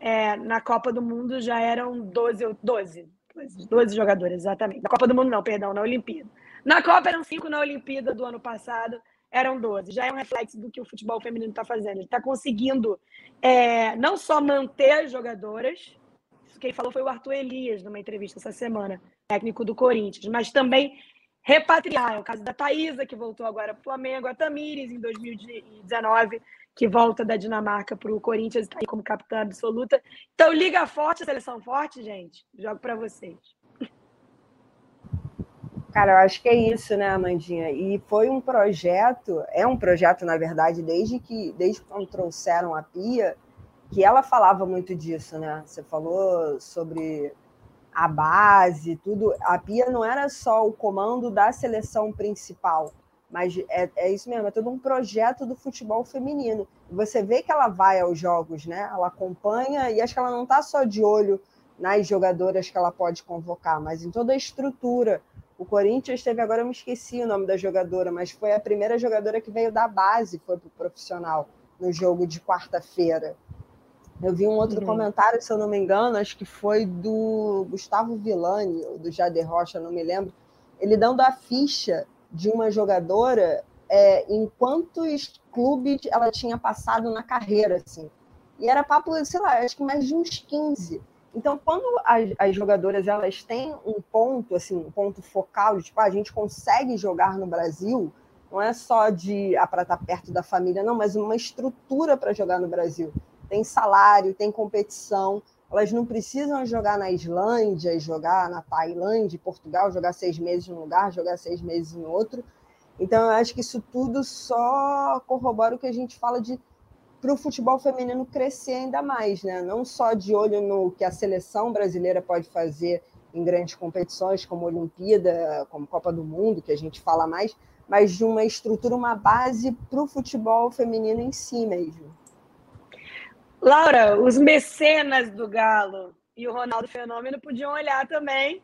É, na Copa do Mundo já eram 12, 12 12 jogadores, exatamente. Na Copa do Mundo, não, perdão, na Olimpíada. Na Copa eram cinco, na Olimpíada do ano passado eram 12. Já é um reflexo do que o futebol feminino está fazendo. Ele está conseguindo é, não só manter as jogadoras, quem falou foi o Arthur Elias, numa entrevista essa semana, técnico do Corinthians, mas também repatriar. É o caso da Thaisa, que voltou agora para o Flamengo, a Tamires, em 2019, que volta da Dinamarca para o Corinthians, está aí como capitã absoluta. Então, liga forte, seleção forte, gente. Jogo para vocês. Cara, eu acho que é isso, né, Amandinha? E foi um projeto, é um projeto, na verdade, desde que desde quando trouxeram a Pia, que ela falava muito disso, né? Você falou sobre a base, tudo. A Pia não era só o comando da seleção principal, mas é, é isso mesmo, é todo um projeto do futebol feminino. Você vê que ela vai aos jogos, né? Ela acompanha e acho que ela não está só de olho nas jogadoras que ela pode convocar, mas em toda a estrutura. O Corinthians teve, agora eu me esqueci o nome da jogadora, mas foi a primeira jogadora que veio da base, foi para o profissional no jogo de quarta-feira. Eu vi um outro uhum. comentário, se eu não me engano, acho que foi do Gustavo Villani, ou do Jader Rocha, não me lembro, ele dando a ficha de uma jogadora é, em quantos clubes ela tinha passado na carreira, assim. E era papo, sei lá, acho que mais de uns 15. Então, quando as, as jogadoras elas têm um ponto, assim, um ponto focal, de, tipo, ah, a gente consegue jogar no Brasil, não é só de ah, para estar tá perto da família, não, mas uma estrutura para jogar no Brasil tem salário, tem competição. Elas não precisam jogar na Islândia, jogar na Tailândia, Portugal, jogar seis meses em um lugar, jogar seis meses em outro. Então, eu acho que isso tudo só corrobora o que a gente fala de para o futebol feminino crescer ainda mais, né? Não só de olho no que a seleção brasileira pode fazer em grandes competições, como Olimpíada, como Copa do Mundo, que a gente fala mais, mas de uma estrutura, uma base para o futebol feminino em si mesmo. Laura, os mecenas do Galo e o Ronaldo Fenômeno podiam olhar também.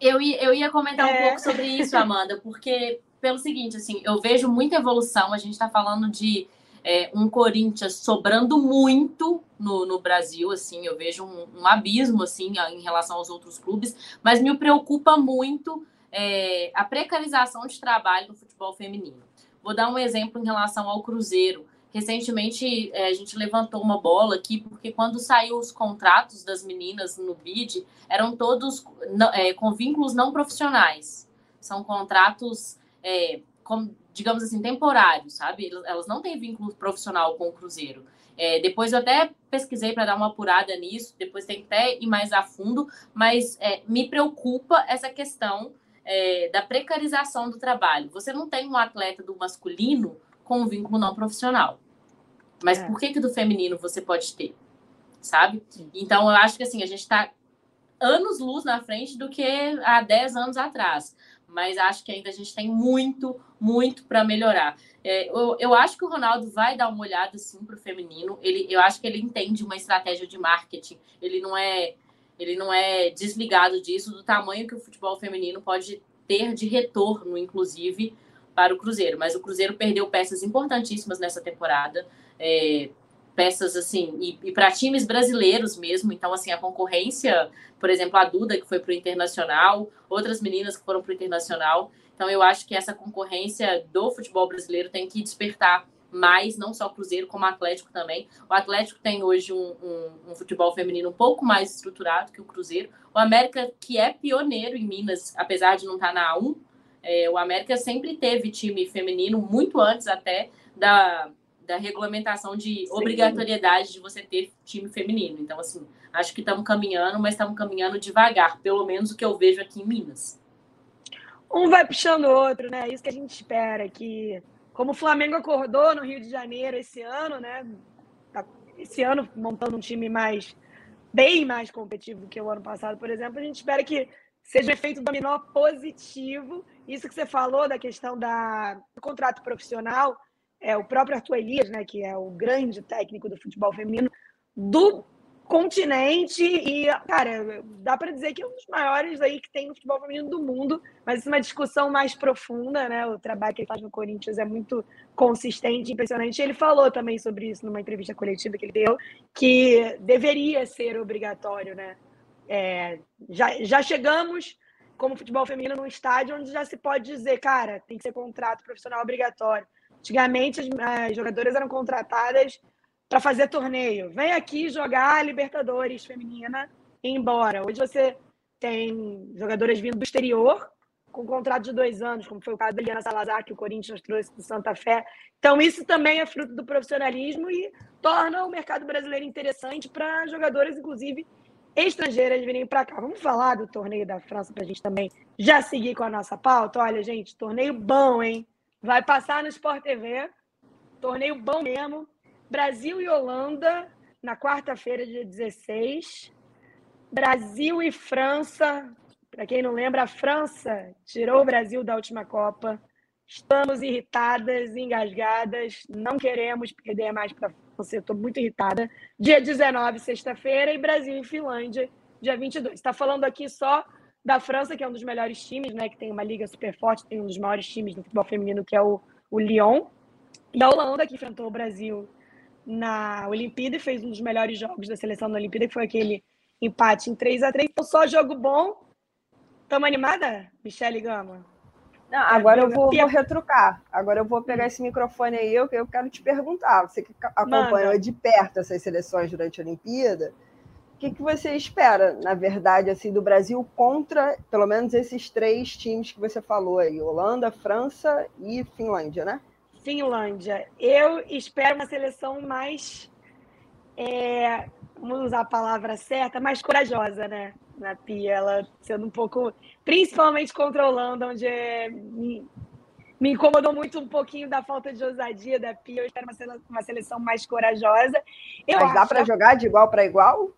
Eu ia, eu ia comentar é. um pouco sobre isso, Amanda, porque pelo seguinte, assim, eu vejo muita evolução. A gente está falando de é, um Corinthians sobrando muito no, no Brasil, assim, eu vejo um, um, abismo, assim, em relação aos outros clubes, mas me preocupa muito é, a precarização de trabalho no futebol feminino. Vou dar um exemplo em relação ao Cruzeiro. Recentemente, é, a gente levantou uma bola aqui, porque quando saiu os contratos das meninas no BID, eram todos é, com vínculos não profissionais. São contratos, é, com, digamos assim, temporários, sabe? Elas não têm vínculo profissional com o Cruzeiro. É, depois eu até pesquisei para dar uma apurada nisso, depois tem que ir mais a fundo, mas é, me preocupa essa questão é, da precarização do trabalho. Você não tem um atleta do masculino com um vínculo não profissional. Mas é. por que que do feminino você pode ter? Sabe? Sim. Então, eu acho que assim, a gente está anos luz na frente do que há 10 anos atrás. Mas acho que ainda a gente tem muito, muito para melhorar. É, eu, eu acho que o Ronaldo vai dar uma olhada sim para o feminino. Ele, eu acho que ele entende uma estratégia de marketing. Ele não é ele não é desligado disso, do tamanho que o futebol feminino pode ter de retorno, inclusive, para o Cruzeiro. Mas o Cruzeiro perdeu peças importantíssimas nessa temporada é, peças assim, e, e para times brasileiros mesmo. Então, assim, a concorrência, por exemplo, a Duda, que foi para o Internacional, outras meninas que foram para o Internacional. Então, eu acho que essa concorrência do futebol brasileiro tem que despertar mais, não só o Cruzeiro, como o Atlético também. O Atlético tem hoje um, um, um, futebol feminino um pouco mais estruturado que o Cruzeiro. O América, que é pioneiro em Minas, apesar de não estar na A1, é, o América sempre teve time feminino, muito antes até da, da regulamentação de Sim. obrigatoriedade de você ter time feminino. Então, assim, acho que estamos caminhando, mas estamos caminhando devagar, pelo menos o que eu vejo aqui em Minas. Um vai puxando o outro, né? Isso que a gente espera, que como o Flamengo acordou no Rio de Janeiro esse ano, né? Tá, esse ano montando um time mais bem mais competitivo que o ano passado, por exemplo, a gente espera que seja um efeito dominó positivo. Isso que você falou da questão da, do contrato profissional, é, o próprio Arthur Elias, né, que é o grande técnico do futebol feminino do continente e, cara, dá para dizer que é um dos maiores aí que tem no futebol feminino do mundo, mas isso é uma discussão mais profunda, né? O trabalho que ele faz no Corinthians é muito consistente, impressionante. Ele falou também sobre isso numa entrevista coletiva que ele deu, que deveria ser obrigatório, né? É, já, já chegamos como futebol feminino num estádio onde já se pode dizer, cara, tem que ser contrato profissional obrigatório. Antigamente, as, as jogadoras eram contratadas para fazer torneio. Vem aqui jogar Libertadores feminina e ir embora. Hoje você tem jogadoras vindo do exterior com contrato de dois anos, como foi o caso da Eliana Salazar, que o Corinthians trouxe do Santa Fé. Então, isso também é fruto do profissionalismo e torna o mercado brasileiro interessante para jogadoras, inclusive estrangeiras, virem para cá. Vamos falar do torneio da França para a gente também já seguir com a nossa pauta? Olha, gente, torneio bom, hein? Vai passar no Sport TV. Torneio bom mesmo. Brasil e Holanda na quarta-feira, dia 16. Brasil e França. Para quem não lembra, a França tirou o Brasil da última Copa. Estamos irritadas, engasgadas, não queremos perder mais para você. Estou muito irritada. Dia 19, sexta-feira, e Brasil e Finlândia, dia 22. Está falando aqui só da França, que é um dos melhores times, né? Que tem uma liga super forte, tem um dos maiores times do futebol feminino, que é o, o Lyon. E a Holanda, que enfrentou o Brasil na Olimpíada e fez um dos melhores jogos da seleção na Olimpíada, que foi aquele empate em 3 a 3 Então, só jogo bom. Estamos animada, Michele Gama? Não, agora eu vou, vou, retrucar. Agora eu vou pegar esse microfone aí, eu, eu quero te perguntar. Você que acompanhou de perto essas seleções durante a Olimpíada, que, que você espera, na verdade, assim, do Brasil contra, pelo menos, esses três times que você falou aí, Holanda, França e Finlândia, né? Finlândia. Eu espero uma seleção mais, é, vamos usar a palavra certa, mais corajosa, né? Na Pia, ela sendo um pouco, principalmente contra a Holanda, onde é, me, incomodou muito um pouquinho da falta de ousadia da Pia. Eu espero uma seleção, mais corajosa. Eu Mas dá para jogar de igual para igual?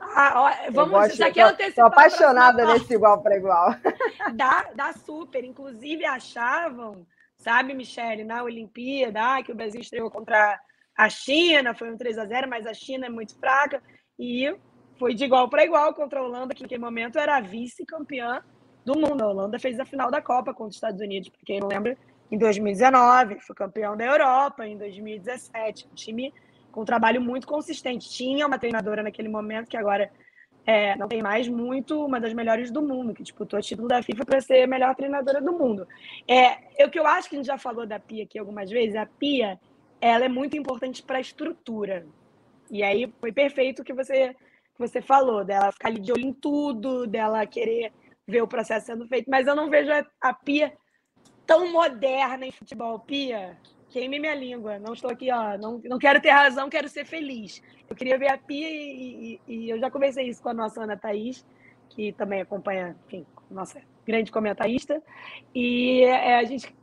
Ah, ó, vamos, gosto, já que eu Estou apaixonada nesse igual para igual. <laughs> Dá, dá super. Inclusive achavam Sabe, Michele, na Olimpíada, ah, que o Brasil estreou contra a China, foi um 3 a 0 mas a China é muito fraca. E foi de igual para igual contra a Holanda, que naquele momento era vice-campeã do mundo. A Holanda fez a final da Copa contra os Estados Unidos, para quem não lembra, em 2019, foi campeão da Europa em 2017. Um time com um trabalho muito consistente. Tinha uma treinadora naquele momento que agora é, não tem mais muito, uma das melhores do mundo, que disputou o título da FIFA para ser a melhor treinadora do mundo. É, o que eu acho que a gente já falou da Pia aqui algumas vezes, a Pia ela é muito importante para a estrutura. E aí foi perfeito o que você, que você falou, dela ficar ali de olho em tudo, dela querer ver o processo sendo feito, mas eu não vejo a, Pia tão moderna em futebol. Pia, queime minha língua. Não estou aqui, ó. Não, não quero ter razão, quero ser feliz. Eu queria ver a Pia e, e, e eu já conversei isso com a nossa Ana Thaís, que também acompanha, enfim, nossa grande comentarista. E é, a, gente,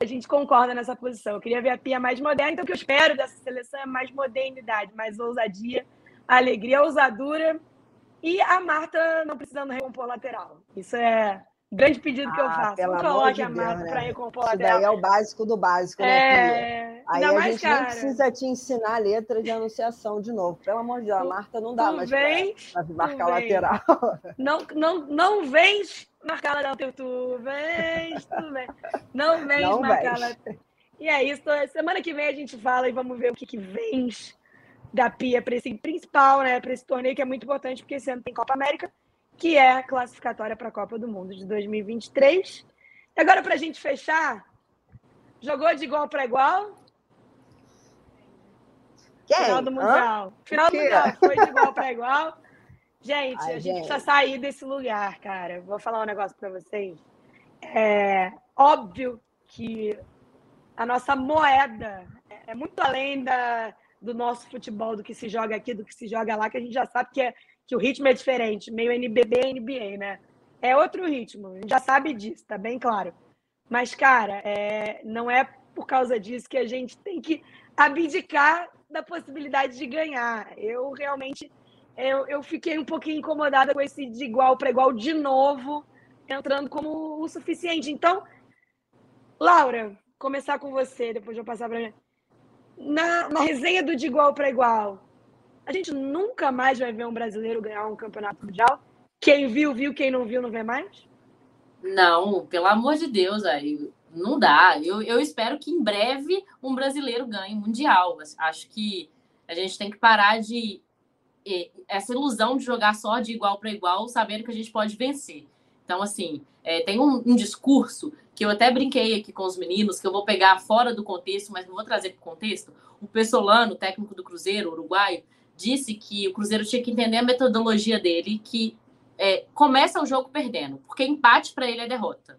a gente concorda nessa posição. Eu queria ver a Pia mais moderna, então o que eu espero dessa seleção é mais modernidade, mais ousadia, alegria, ousadura. E a Marta não precisando recompor lateral. Isso é Grande pedido que eu ah, faço. Pelo não coloque de a marca né? para recompor Isso daí é o básico do básico, né, é... Aí a gente cara. nem precisa te ensinar a letra de anunciação de novo. Pelo amor de Deus, a Marta não dá tu mais para marcar lateral. <laughs> Não, não, não vens marcar lateral, tu vens, tu vem. Não vens não marcar lateral. E é isso. Semana que vem a gente fala e vamos ver o que, que vens da Pia para esse principal, né? Para esse torneio que é muito importante, porque esse ano tem Copa América que é a classificatória para a Copa do Mundo de 2023. E agora, para a gente fechar, jogou de igual para igual? Quem? Final do Mundial. Hã? Final do Mundial, foi de igual para igual. <laughs> Gente, Ai, a gente, gente precisa sair desse lugar, cara. Vou falar um negócio para vocês. É óbvio que a nossa moeda é muito além da, do nosso futebol, do que se joga aqui, do que se joga lá, que a gente já sabe que é que o ritmo é diferente, meio NBB NBA, né? É outro ritmo, a gente já sabe disso, tá bem claro. Mas, cara, é, não é por causa disso que a gente tem que abdicar da possibilidade de ganhar. Eu realmente eu, eu fiquei um pouquinho incomodada com esse de igual para igual de novo, entrando como o suficiente. Então, Laura, começar com você, depois eu passar para na, na resenha do de igual para igual, a gente nunca mais vai ver um brasileiro ganhar um campeonato mundial. Quem viu, viu. Quem não viu, não vê mais? Não, pelo amor de Deus, aí não dá. Eu, eu espero que em breve um brasileiro ganhe mundial. Acho que a gente tem que parar de essa ilusão de jogar só de igual para igual, sabendo que a gente pode vencer. Então, assim, é, tem um, um, discurso que eu até brinquei aqui com os meninos, que eu vou pegar fora do contexto, mas não vou trazer para o contexto. O Pessolano, técnico do Cruzeiro, uruguaio, disse que o Cruzeiro tinha que entender a metodologia dele, que é, começa o jogo perdendo, porque empate para ele é derrota.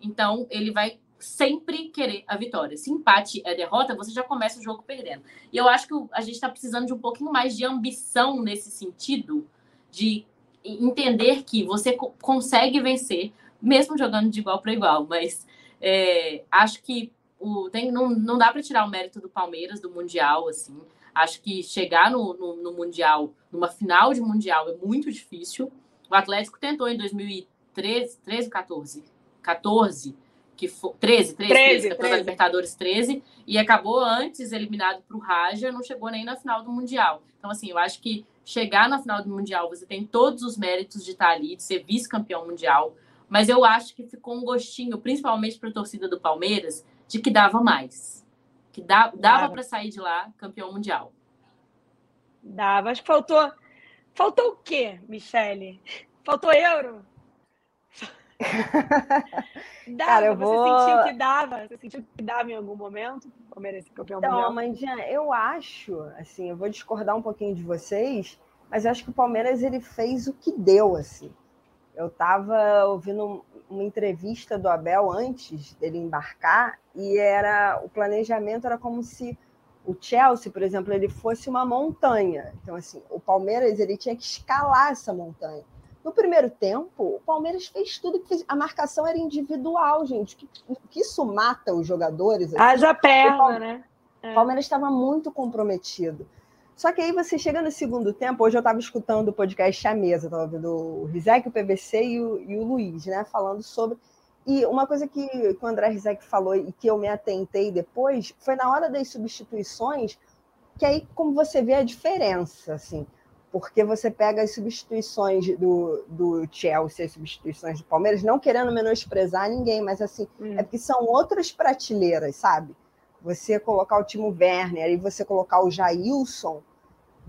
Então, ele vai sempre querer a vitória. Se empate é derrota, você já começa o jogo perdendo. E eu acho que a gente está precisando de um pouquinho mais de ambição nesse sentido, de entender que você consegue vencer, mesmo jogando de igual para igual. Mas é, acho que o, tem, não, não dá para tirar o mérito do Palmeiras, do Mundial, assim. Acho que chegar no, no, no Mundial, numa final de Mundial, é muito difícil. O Atlético tentou em 2013, 13 ou 14? 14, que foi 13, 13, 13, 13, 13. Libertadores 13, e acabou antes eliminado para o Raja, não chegou nem na final do Mundial. Então, assim, eu acho que chegar na final do Mundial, você tem todos os méritos de estar ali, de ser vice-campeão mundial, mas eu acho que ficou um gostinho, principalmente para a torcida do Palmeiras, de que dava mais. Que dava, dava para sair de lá campeão mundial. Dava. Acho que faltou. Faltou o quê, Michele? Faltou euro? <laughs> dava, Cara, eu vou... Você sentiu que dava? Você sentiu que dava em algum momento? Palmeiras campeão então, mundial? Amandinha, eu acho, assim, eu vou discordar um pouquinho de vocês, mas eu acho que o Palmeiras ele fez o que deu, assim. Eu estava ouvindo uma entrevista do Abel antes dele embarcar e era o planejamento era como se o Chelsea, por exemplo, ele fosse uma montanha. Então assim, o Palmeiras ele tinha que escalar essa montanha. No primeiro tempo, o Palmeiras fez tudo que fez. A marcação era individual, gente. Que, que isso mata os jogadores. Assim. Haja perna, né? É. O Palmeiras estava muito comprometido. Só que aí você chega no segundo tempo, hoje eu estava escutando o podcast à mesa, estava vendo o Rizek, o PVC e o, e o Luiz, né, falando sobre. E uma coisa que, que o André Rizek falou e que eu me atentei depois foi na hora das substituições, que aí como você vê a diferença, assim, porque você pega as substituições do, do Chelsea, as substituições do Palmeiras, não querendo menosprezar ninguém, mas assim, hum. é porque são outras prateleiras, sabe? Você colocar o Timo Werner e você colocar o Jailson,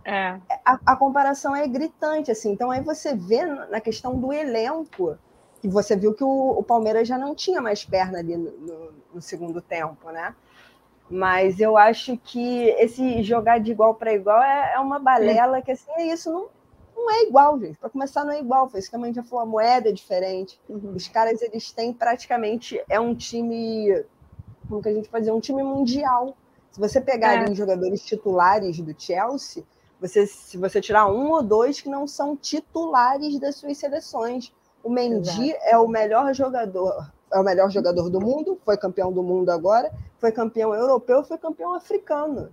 é. A, a, comparação é gritante, assim. Então aí você vê na questão do elenco que você viu que o, o Palmeiras já não tinha mais perna ali no, no, no, segundo tempo, né? Mas eu acho que esse jogar de igual para igual é, é, uma balela que assim é isso não não é igual, gente. Para começar, não é igual. Foi isso que a mãe já falou, a moeda é diferente. Uhum. Os caras, eles têm praticamente. É um time. Como que a gente pode dizer? Um time mundial. Se você pegar é. ali os jogadores titulares do Chelsea, você, se você tirar um ou dois que não são titulares das suas seleções. O Mendy é o melhor jogador, é o melhor jogador do mundo, foi campeão do mundo agora, foi campeão europeu, foi campeão africano.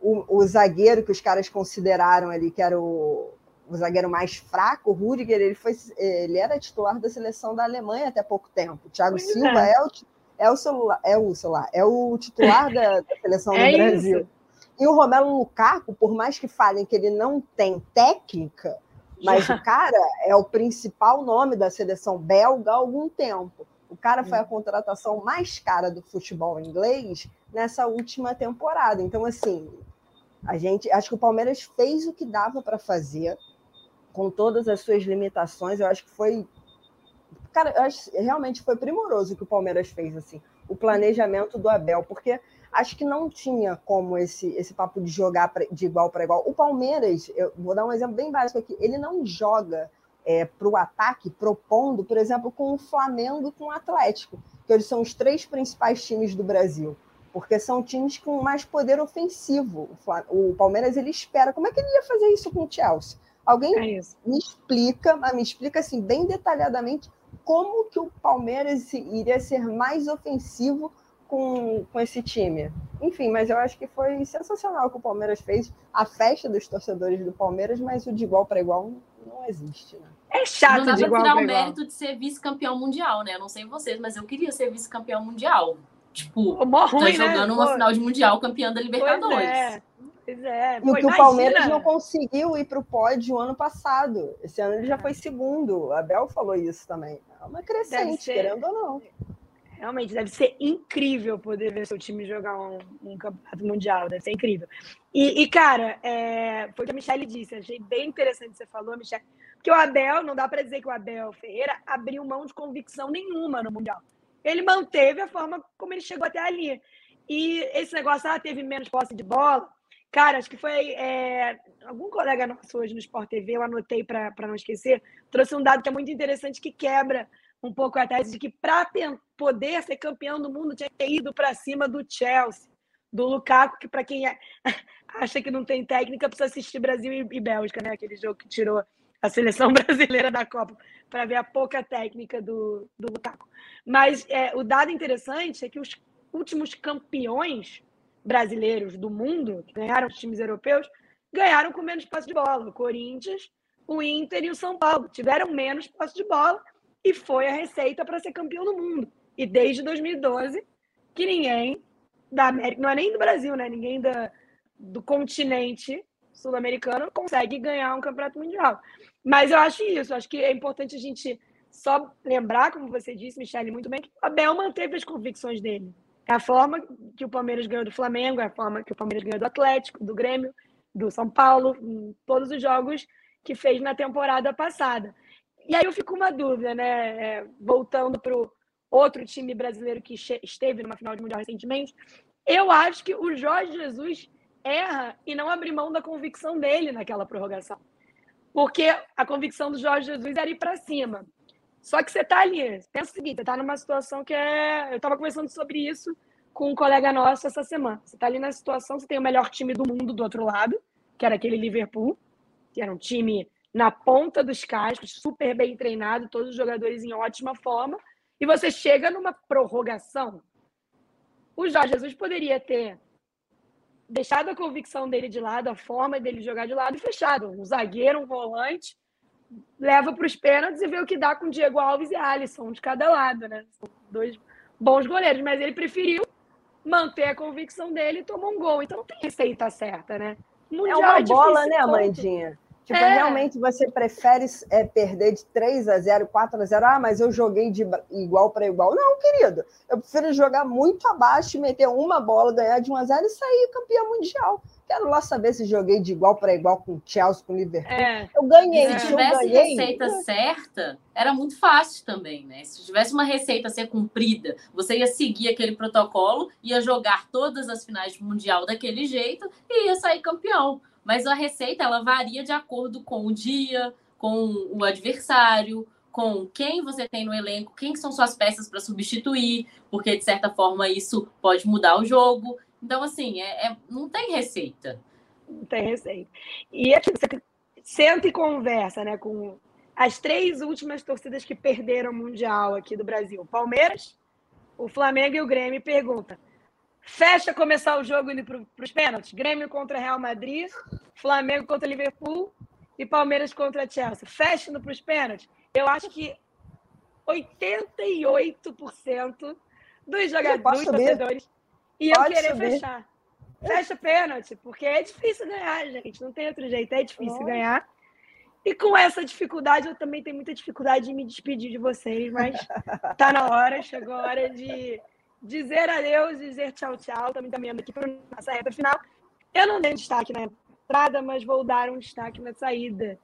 O, o zagueiro que os caras consideraram ali que era o, o zagueiro mais fraco, o Rudiger, ele, foi, ele era titular da seleção da Alemanha até pouco tempo. O Thiago Silva é. é. o, é o celular, é o celular, é o titular da, da seleção <laughs> é do Brasil. Isso. E o Romelo Lukaku, por mais que falem que ele não tem técnica, mas o cara é o principal nome da seleção belga há algum tempo. O cara foi a contratação mais cara do futebol inglês nessa última temporada. Então, assim, a gente acho que o Palmeiras fez o que dava para fazer, com todas as suas limitações. Eu acho que foi. Cara, acho, realmente foi primoroso o que o Palmeiras fez, assim, o planejamento do Abel, porque acho que não tinha como esse, esse papo de jogar de igual para igual. O Palmeiras, eu vou dar um exemplo bem básico aqui, ele não joga é, para o ataque propondo, por exemplo, com o Flamengo e com o Atlético, que eles são os três principais times do Brasil, porque são times com mais poder ofensivo. O Palmeiras ele espera. Como é que ele ia fazer isso com o Chelsea? Alguém é me explica, mas me explica assim bem detalhadamente como que o Palmeiras iria ser mais ofensivo com, com esse time. Enfim, mas eu acho que foi sensacional o que o Palmeiras fez, a festa dos torcedores do Palmeiras, mas o de igual para igual não existe, né? É chato não dá de igual tirar o mérito de ser vice-campeão mundial, né? Eu não sei vocês, mas eu queria ser vice-campeão mundial. Tipo, Pô, tá ruim, tá jogando né? uma Pô. final de mundial campeã da Libertadores. Pois é. Pois é. Pô, e o que imagina. o Palmeiras não conseguiu ir para o pódio ano passado. Esse ano ele já foi segundo. A Abel falou isso também. É uma crescente, querendo ou não. Realmente, deve ser incrível poder ver seu time jogar um, um campeonato mundial, deve ser incrível. E, e cara, é, foi o que a Michelle disse, achei bem interessante que você falou, Michelle, que o Abel, não dá para dizer que o Abel Ferreira abriu mão de convicção nenhuma no Mundial. Ele manteve a forma como ele chegou até ali. E esse negócio, ah, teve menos posse de bola, Cara, acho que foi é, algum colega nosso hoje no Sport TV, eu anotei para não esquecer, trouxe um dado que é muito interessante que quebra um pouco a tese de que para poder ser campeão do mundo tinha que ter ido para cima do Chelsea, do Lukaku, que para quem é, <laughs> acha que não tem técnica precisa assistir Brasil e, e Bélgica, né? Aquele jogo que tirou a seleção <laughs> brasileira da Copa para ver a pouca técnica do, do Lukaku. Mas é, o dado interessante é que os últimos campeões brasileiros do mundo, que ganharam os times europeus, ganharam com menos posse de bola. O Corinthians, o Inter e o São Paulo tiveram menos posse de bola e foi a receita para ser campeão do mundo. E desde 2012 que ninguém da América, não é nem do Brasil, né? Ninguém da, do continente sul-americano consegue ganhar um campeonato mundial. Mas eu acho isso, acho que é importante a gente só lembrar, como você disse, Michele, muito bem, que o Abel manteve as convicções dele. É a forma que o Palmeiras ganhou do Flamengo, é a forma que o Palmeiras ganhou do Atlético, do Grêmio, do São Paulo, todos os jogos que fez na temporada passada. E aí eu fico com uma dúvida, né? É, voltando para o outro time brasileiro que esteve numa final de Mundial recentemente, eu acho que o Jorge Jesus erra e não abre mão da convicção dele naquela prorrogação. Porque a convicção do Jorge Jesus era ir para cima. Só que você está ali, pensa o seguinte, você está numa situação que é. Eu estava conversando sobre isso com um colega nosso essa semana. Você está ali na situação, você tem o melhor time do mundo do outro lado, que era aquele Liverpool, que era um time na ponta dos cascos, super bem treinado, todos os jogadores em ótima forma, e você chega numa prorrogação. O Jorge Jesus poderia ter deixado a convicção dele de lado, a forma dele jogar de lado e fechado. Um zagueiro, um volante, leva para os pênaltis e vê o que dá com Diego Alves e Alisson, de cada lado, né? São dois bons goleiros, mas ele preferiu manter a convicção dele e tomou um gol. Então não tem receita certa, né? Mundial é uma é bola, né, Amandinha? Tipo, é. realmente você prefere é, perder de 3 a 0, 4 a 0. Ah, mas eu joguei de igual para igual. Não, querido. Eu prefiro jogar muito abaixo, meter uma bola, ganhar de 1 a 0 e sair campeão mundial. Quero lá saber se joguei de igual para igual com o Chelsea, com o Liverpool. É. Eu ganhei. Se tivesse ganhei, receita certa, era muito fácil também, né? Se tivesse uma receita a ser cumprida, você ia seguir aquele protocolo, ia jogar todas as finais de mundial daquele jeito e ia sair campeão mas a receita ela varia de acordo com o dia, com o adversário, com quem você tem no elenco, quem são suas peças para substituir, porque de certa forma isso pode mudar o jogo. Então, assim, é, é não tem receita. Não tem receita. E aqui você senta e conversa né, com as três últimas torcidas que perderam o Mundial aqui do Brasil: Palmeiras, o Flamengo e o Grêmio. Pergunta: Fecha começar o jogo indo para os pênaltis. Grêmio contra Real Madrid, Flamengo contra Liverpool e Palmeiras contra Chelsea. Fecha indo para os pênaltis. Eu acho que 88% dos jogadores, dos torcedores, iam Pode querer fechar. Fecha pênalti, porque é difícil ganhar, gente. Não tem outro jeito, é difícil ganhar. E com essa dificuldade, eu também tenho muita dificuldade de me despedir de vocês, mas tá na hora, chegou a hora de dizer adeus, dizer tchau, tchau. Estamos caminhando aqui para nossa reta final. Eu não dei destaque na entrada, mas vou dar um destaque na saída.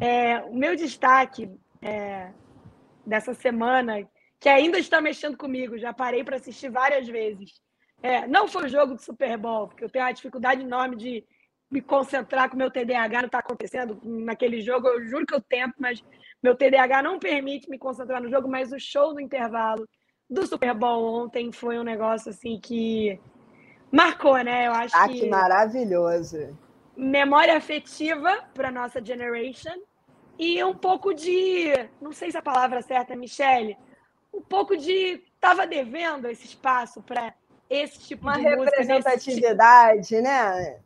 É, o meu destaque é, dessa semana, que ainda está mexendo comigo, já parei para assistir várias vezes. É, não foi o jogo do Super Bowl, porque eu tenho uma dificuldade enorme de me concentrar com o meu TDAH não está acontecendo naquele jogo. Eu juro que eu tento, mas meu TDAH não permite me concentrar no jogo. Mas o show no intervalo do Super Bowl ontem foi um negócio assim que marcou, né? Eu acho ah, que. que maravilhoso! Memória afetiva para nossa generation e um pouco de, não sei se a palavra certa, Michelle, um pouco de tava devendo esse espaço para esse tipo Uma de representatividade, tipo... né?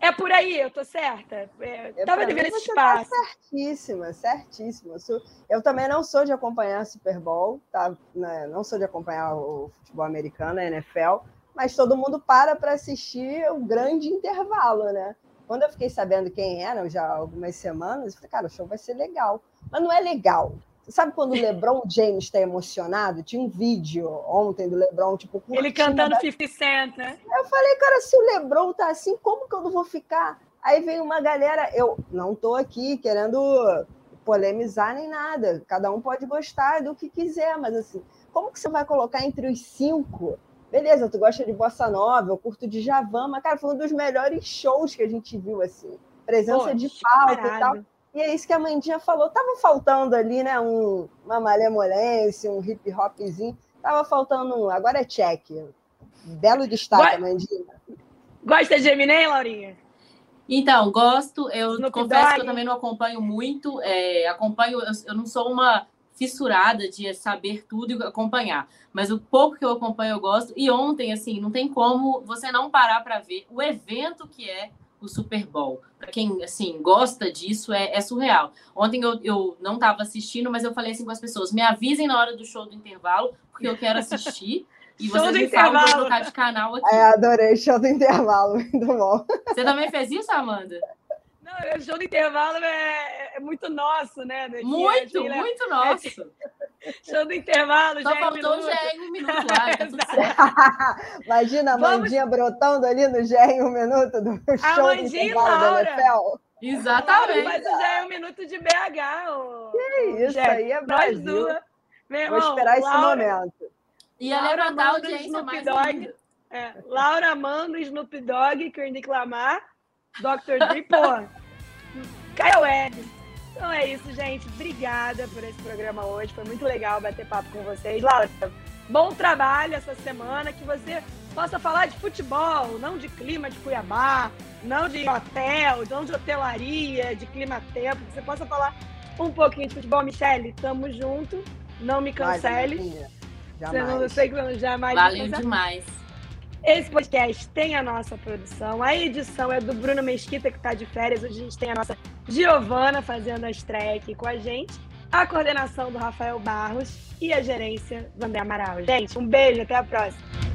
É por aí, eu tô certa. É, é tava devendo esse tá espaço. Tá certíssima, certíssima. Eu também não sou de acompanhar Super Bowl, tá? Né, não sou de acompanhar o futebol americano, a NFL, mas todo mundo para para assistir o grande intervalo, né? Quando eu fiquei sabendo quem era, já há algumas semanas, eu falei, cara, o show vai ser legal. Mas não é legal. Sabe quando o LeBron James está emocionado? Tinha um vídeo ontem do LeBron, tipo, ele cantando da... 50 Cent, né? Eu falei, cara, se o LeBron tá assim, como que eu não vou ficar? Aí vem uma galera, eu não tô aqui querendo polemizar nem nada. Cada um pode gostar do que quiser, mas assim, como que você vai colocar entre os cinco? Beleza, tu gosta de bossa nova, eu curto de Javan, mas cara, foi um dos melhores shows que a gente viu assim, presença Pô, de palco e tal. E é isso que a Mandinha falou. Tava faltando ali, né? Um, uma malemolência, um hip hopzinho. Tava faltando um. Agora é check. Belo destaque, Go Mandinha. Gosta de Eminem, Laurinha? Então, gosto. Eu confesso que eu também não acompanho muito. É, acompanho, eu, eu, não sou uma fissurada de saber tudo e acompanhar. Mas o pouco que eu acompanho eu gosto. E ontem, assim, não tem como você não parar para ver o evento que é o Super Bowl. Para quem, assim, gosta disso, é, é surreal. Ontem eu, eu não estava assistindo, mas eu falei assim com as pessoas, me avisem na hora do show do intervalo, porque eu quero assistir. E show vocês me falam para trocar de canal aqui. É, adorei, show do intervalo, <laughs> muito bom. Você também fez isso, Amanda? Não, o show do intervalo é, é muito nosso, né? Muito, assim, muito né? nosso. Show do intervalo, Só já faltou é o GE em um minuto lá, tá tudo <laughs> certo. <laughs> Imagina a Vamos... Mandinha brotando ali no GE em um minuto do a show do intervalo da NFL. Exatamente. Mas o GE é um minuto de BH. O... Que isso, aí é Brasil. Duas. Meu irmão, Vou esperar Laura... esse momento. Ia Laura levantar a audiência mais Dogg, é, Laura Mando, Snoop Dogg, Kendrick Lamar, Dr. Dre, pô, Caio Web. Então é isso, gente. Obrigada por esse programa hoje. Foi muito legal bater papo com vocês. Laura, bom trabalho essa semana. Que você possa falar de futebol, não de clima de Cuiabá, não de hotel, não de hotelaria, de clima-tempo. Que você possa falar um pouquinho de futebol. Michele, tamo junto. Não me cancele. Jamais. Você não, sei que jamais. Valeu demais. Esse podcast tem a nossa produção. A edição é do Bruno Mesquita, que está de férias. Hoje a gente tem a nossa Giovana fazendo a estreia aqui com a gente. A coordenação do Rafael Barros e a gerência do André Amaral. Gente, um beijo, até a próxima.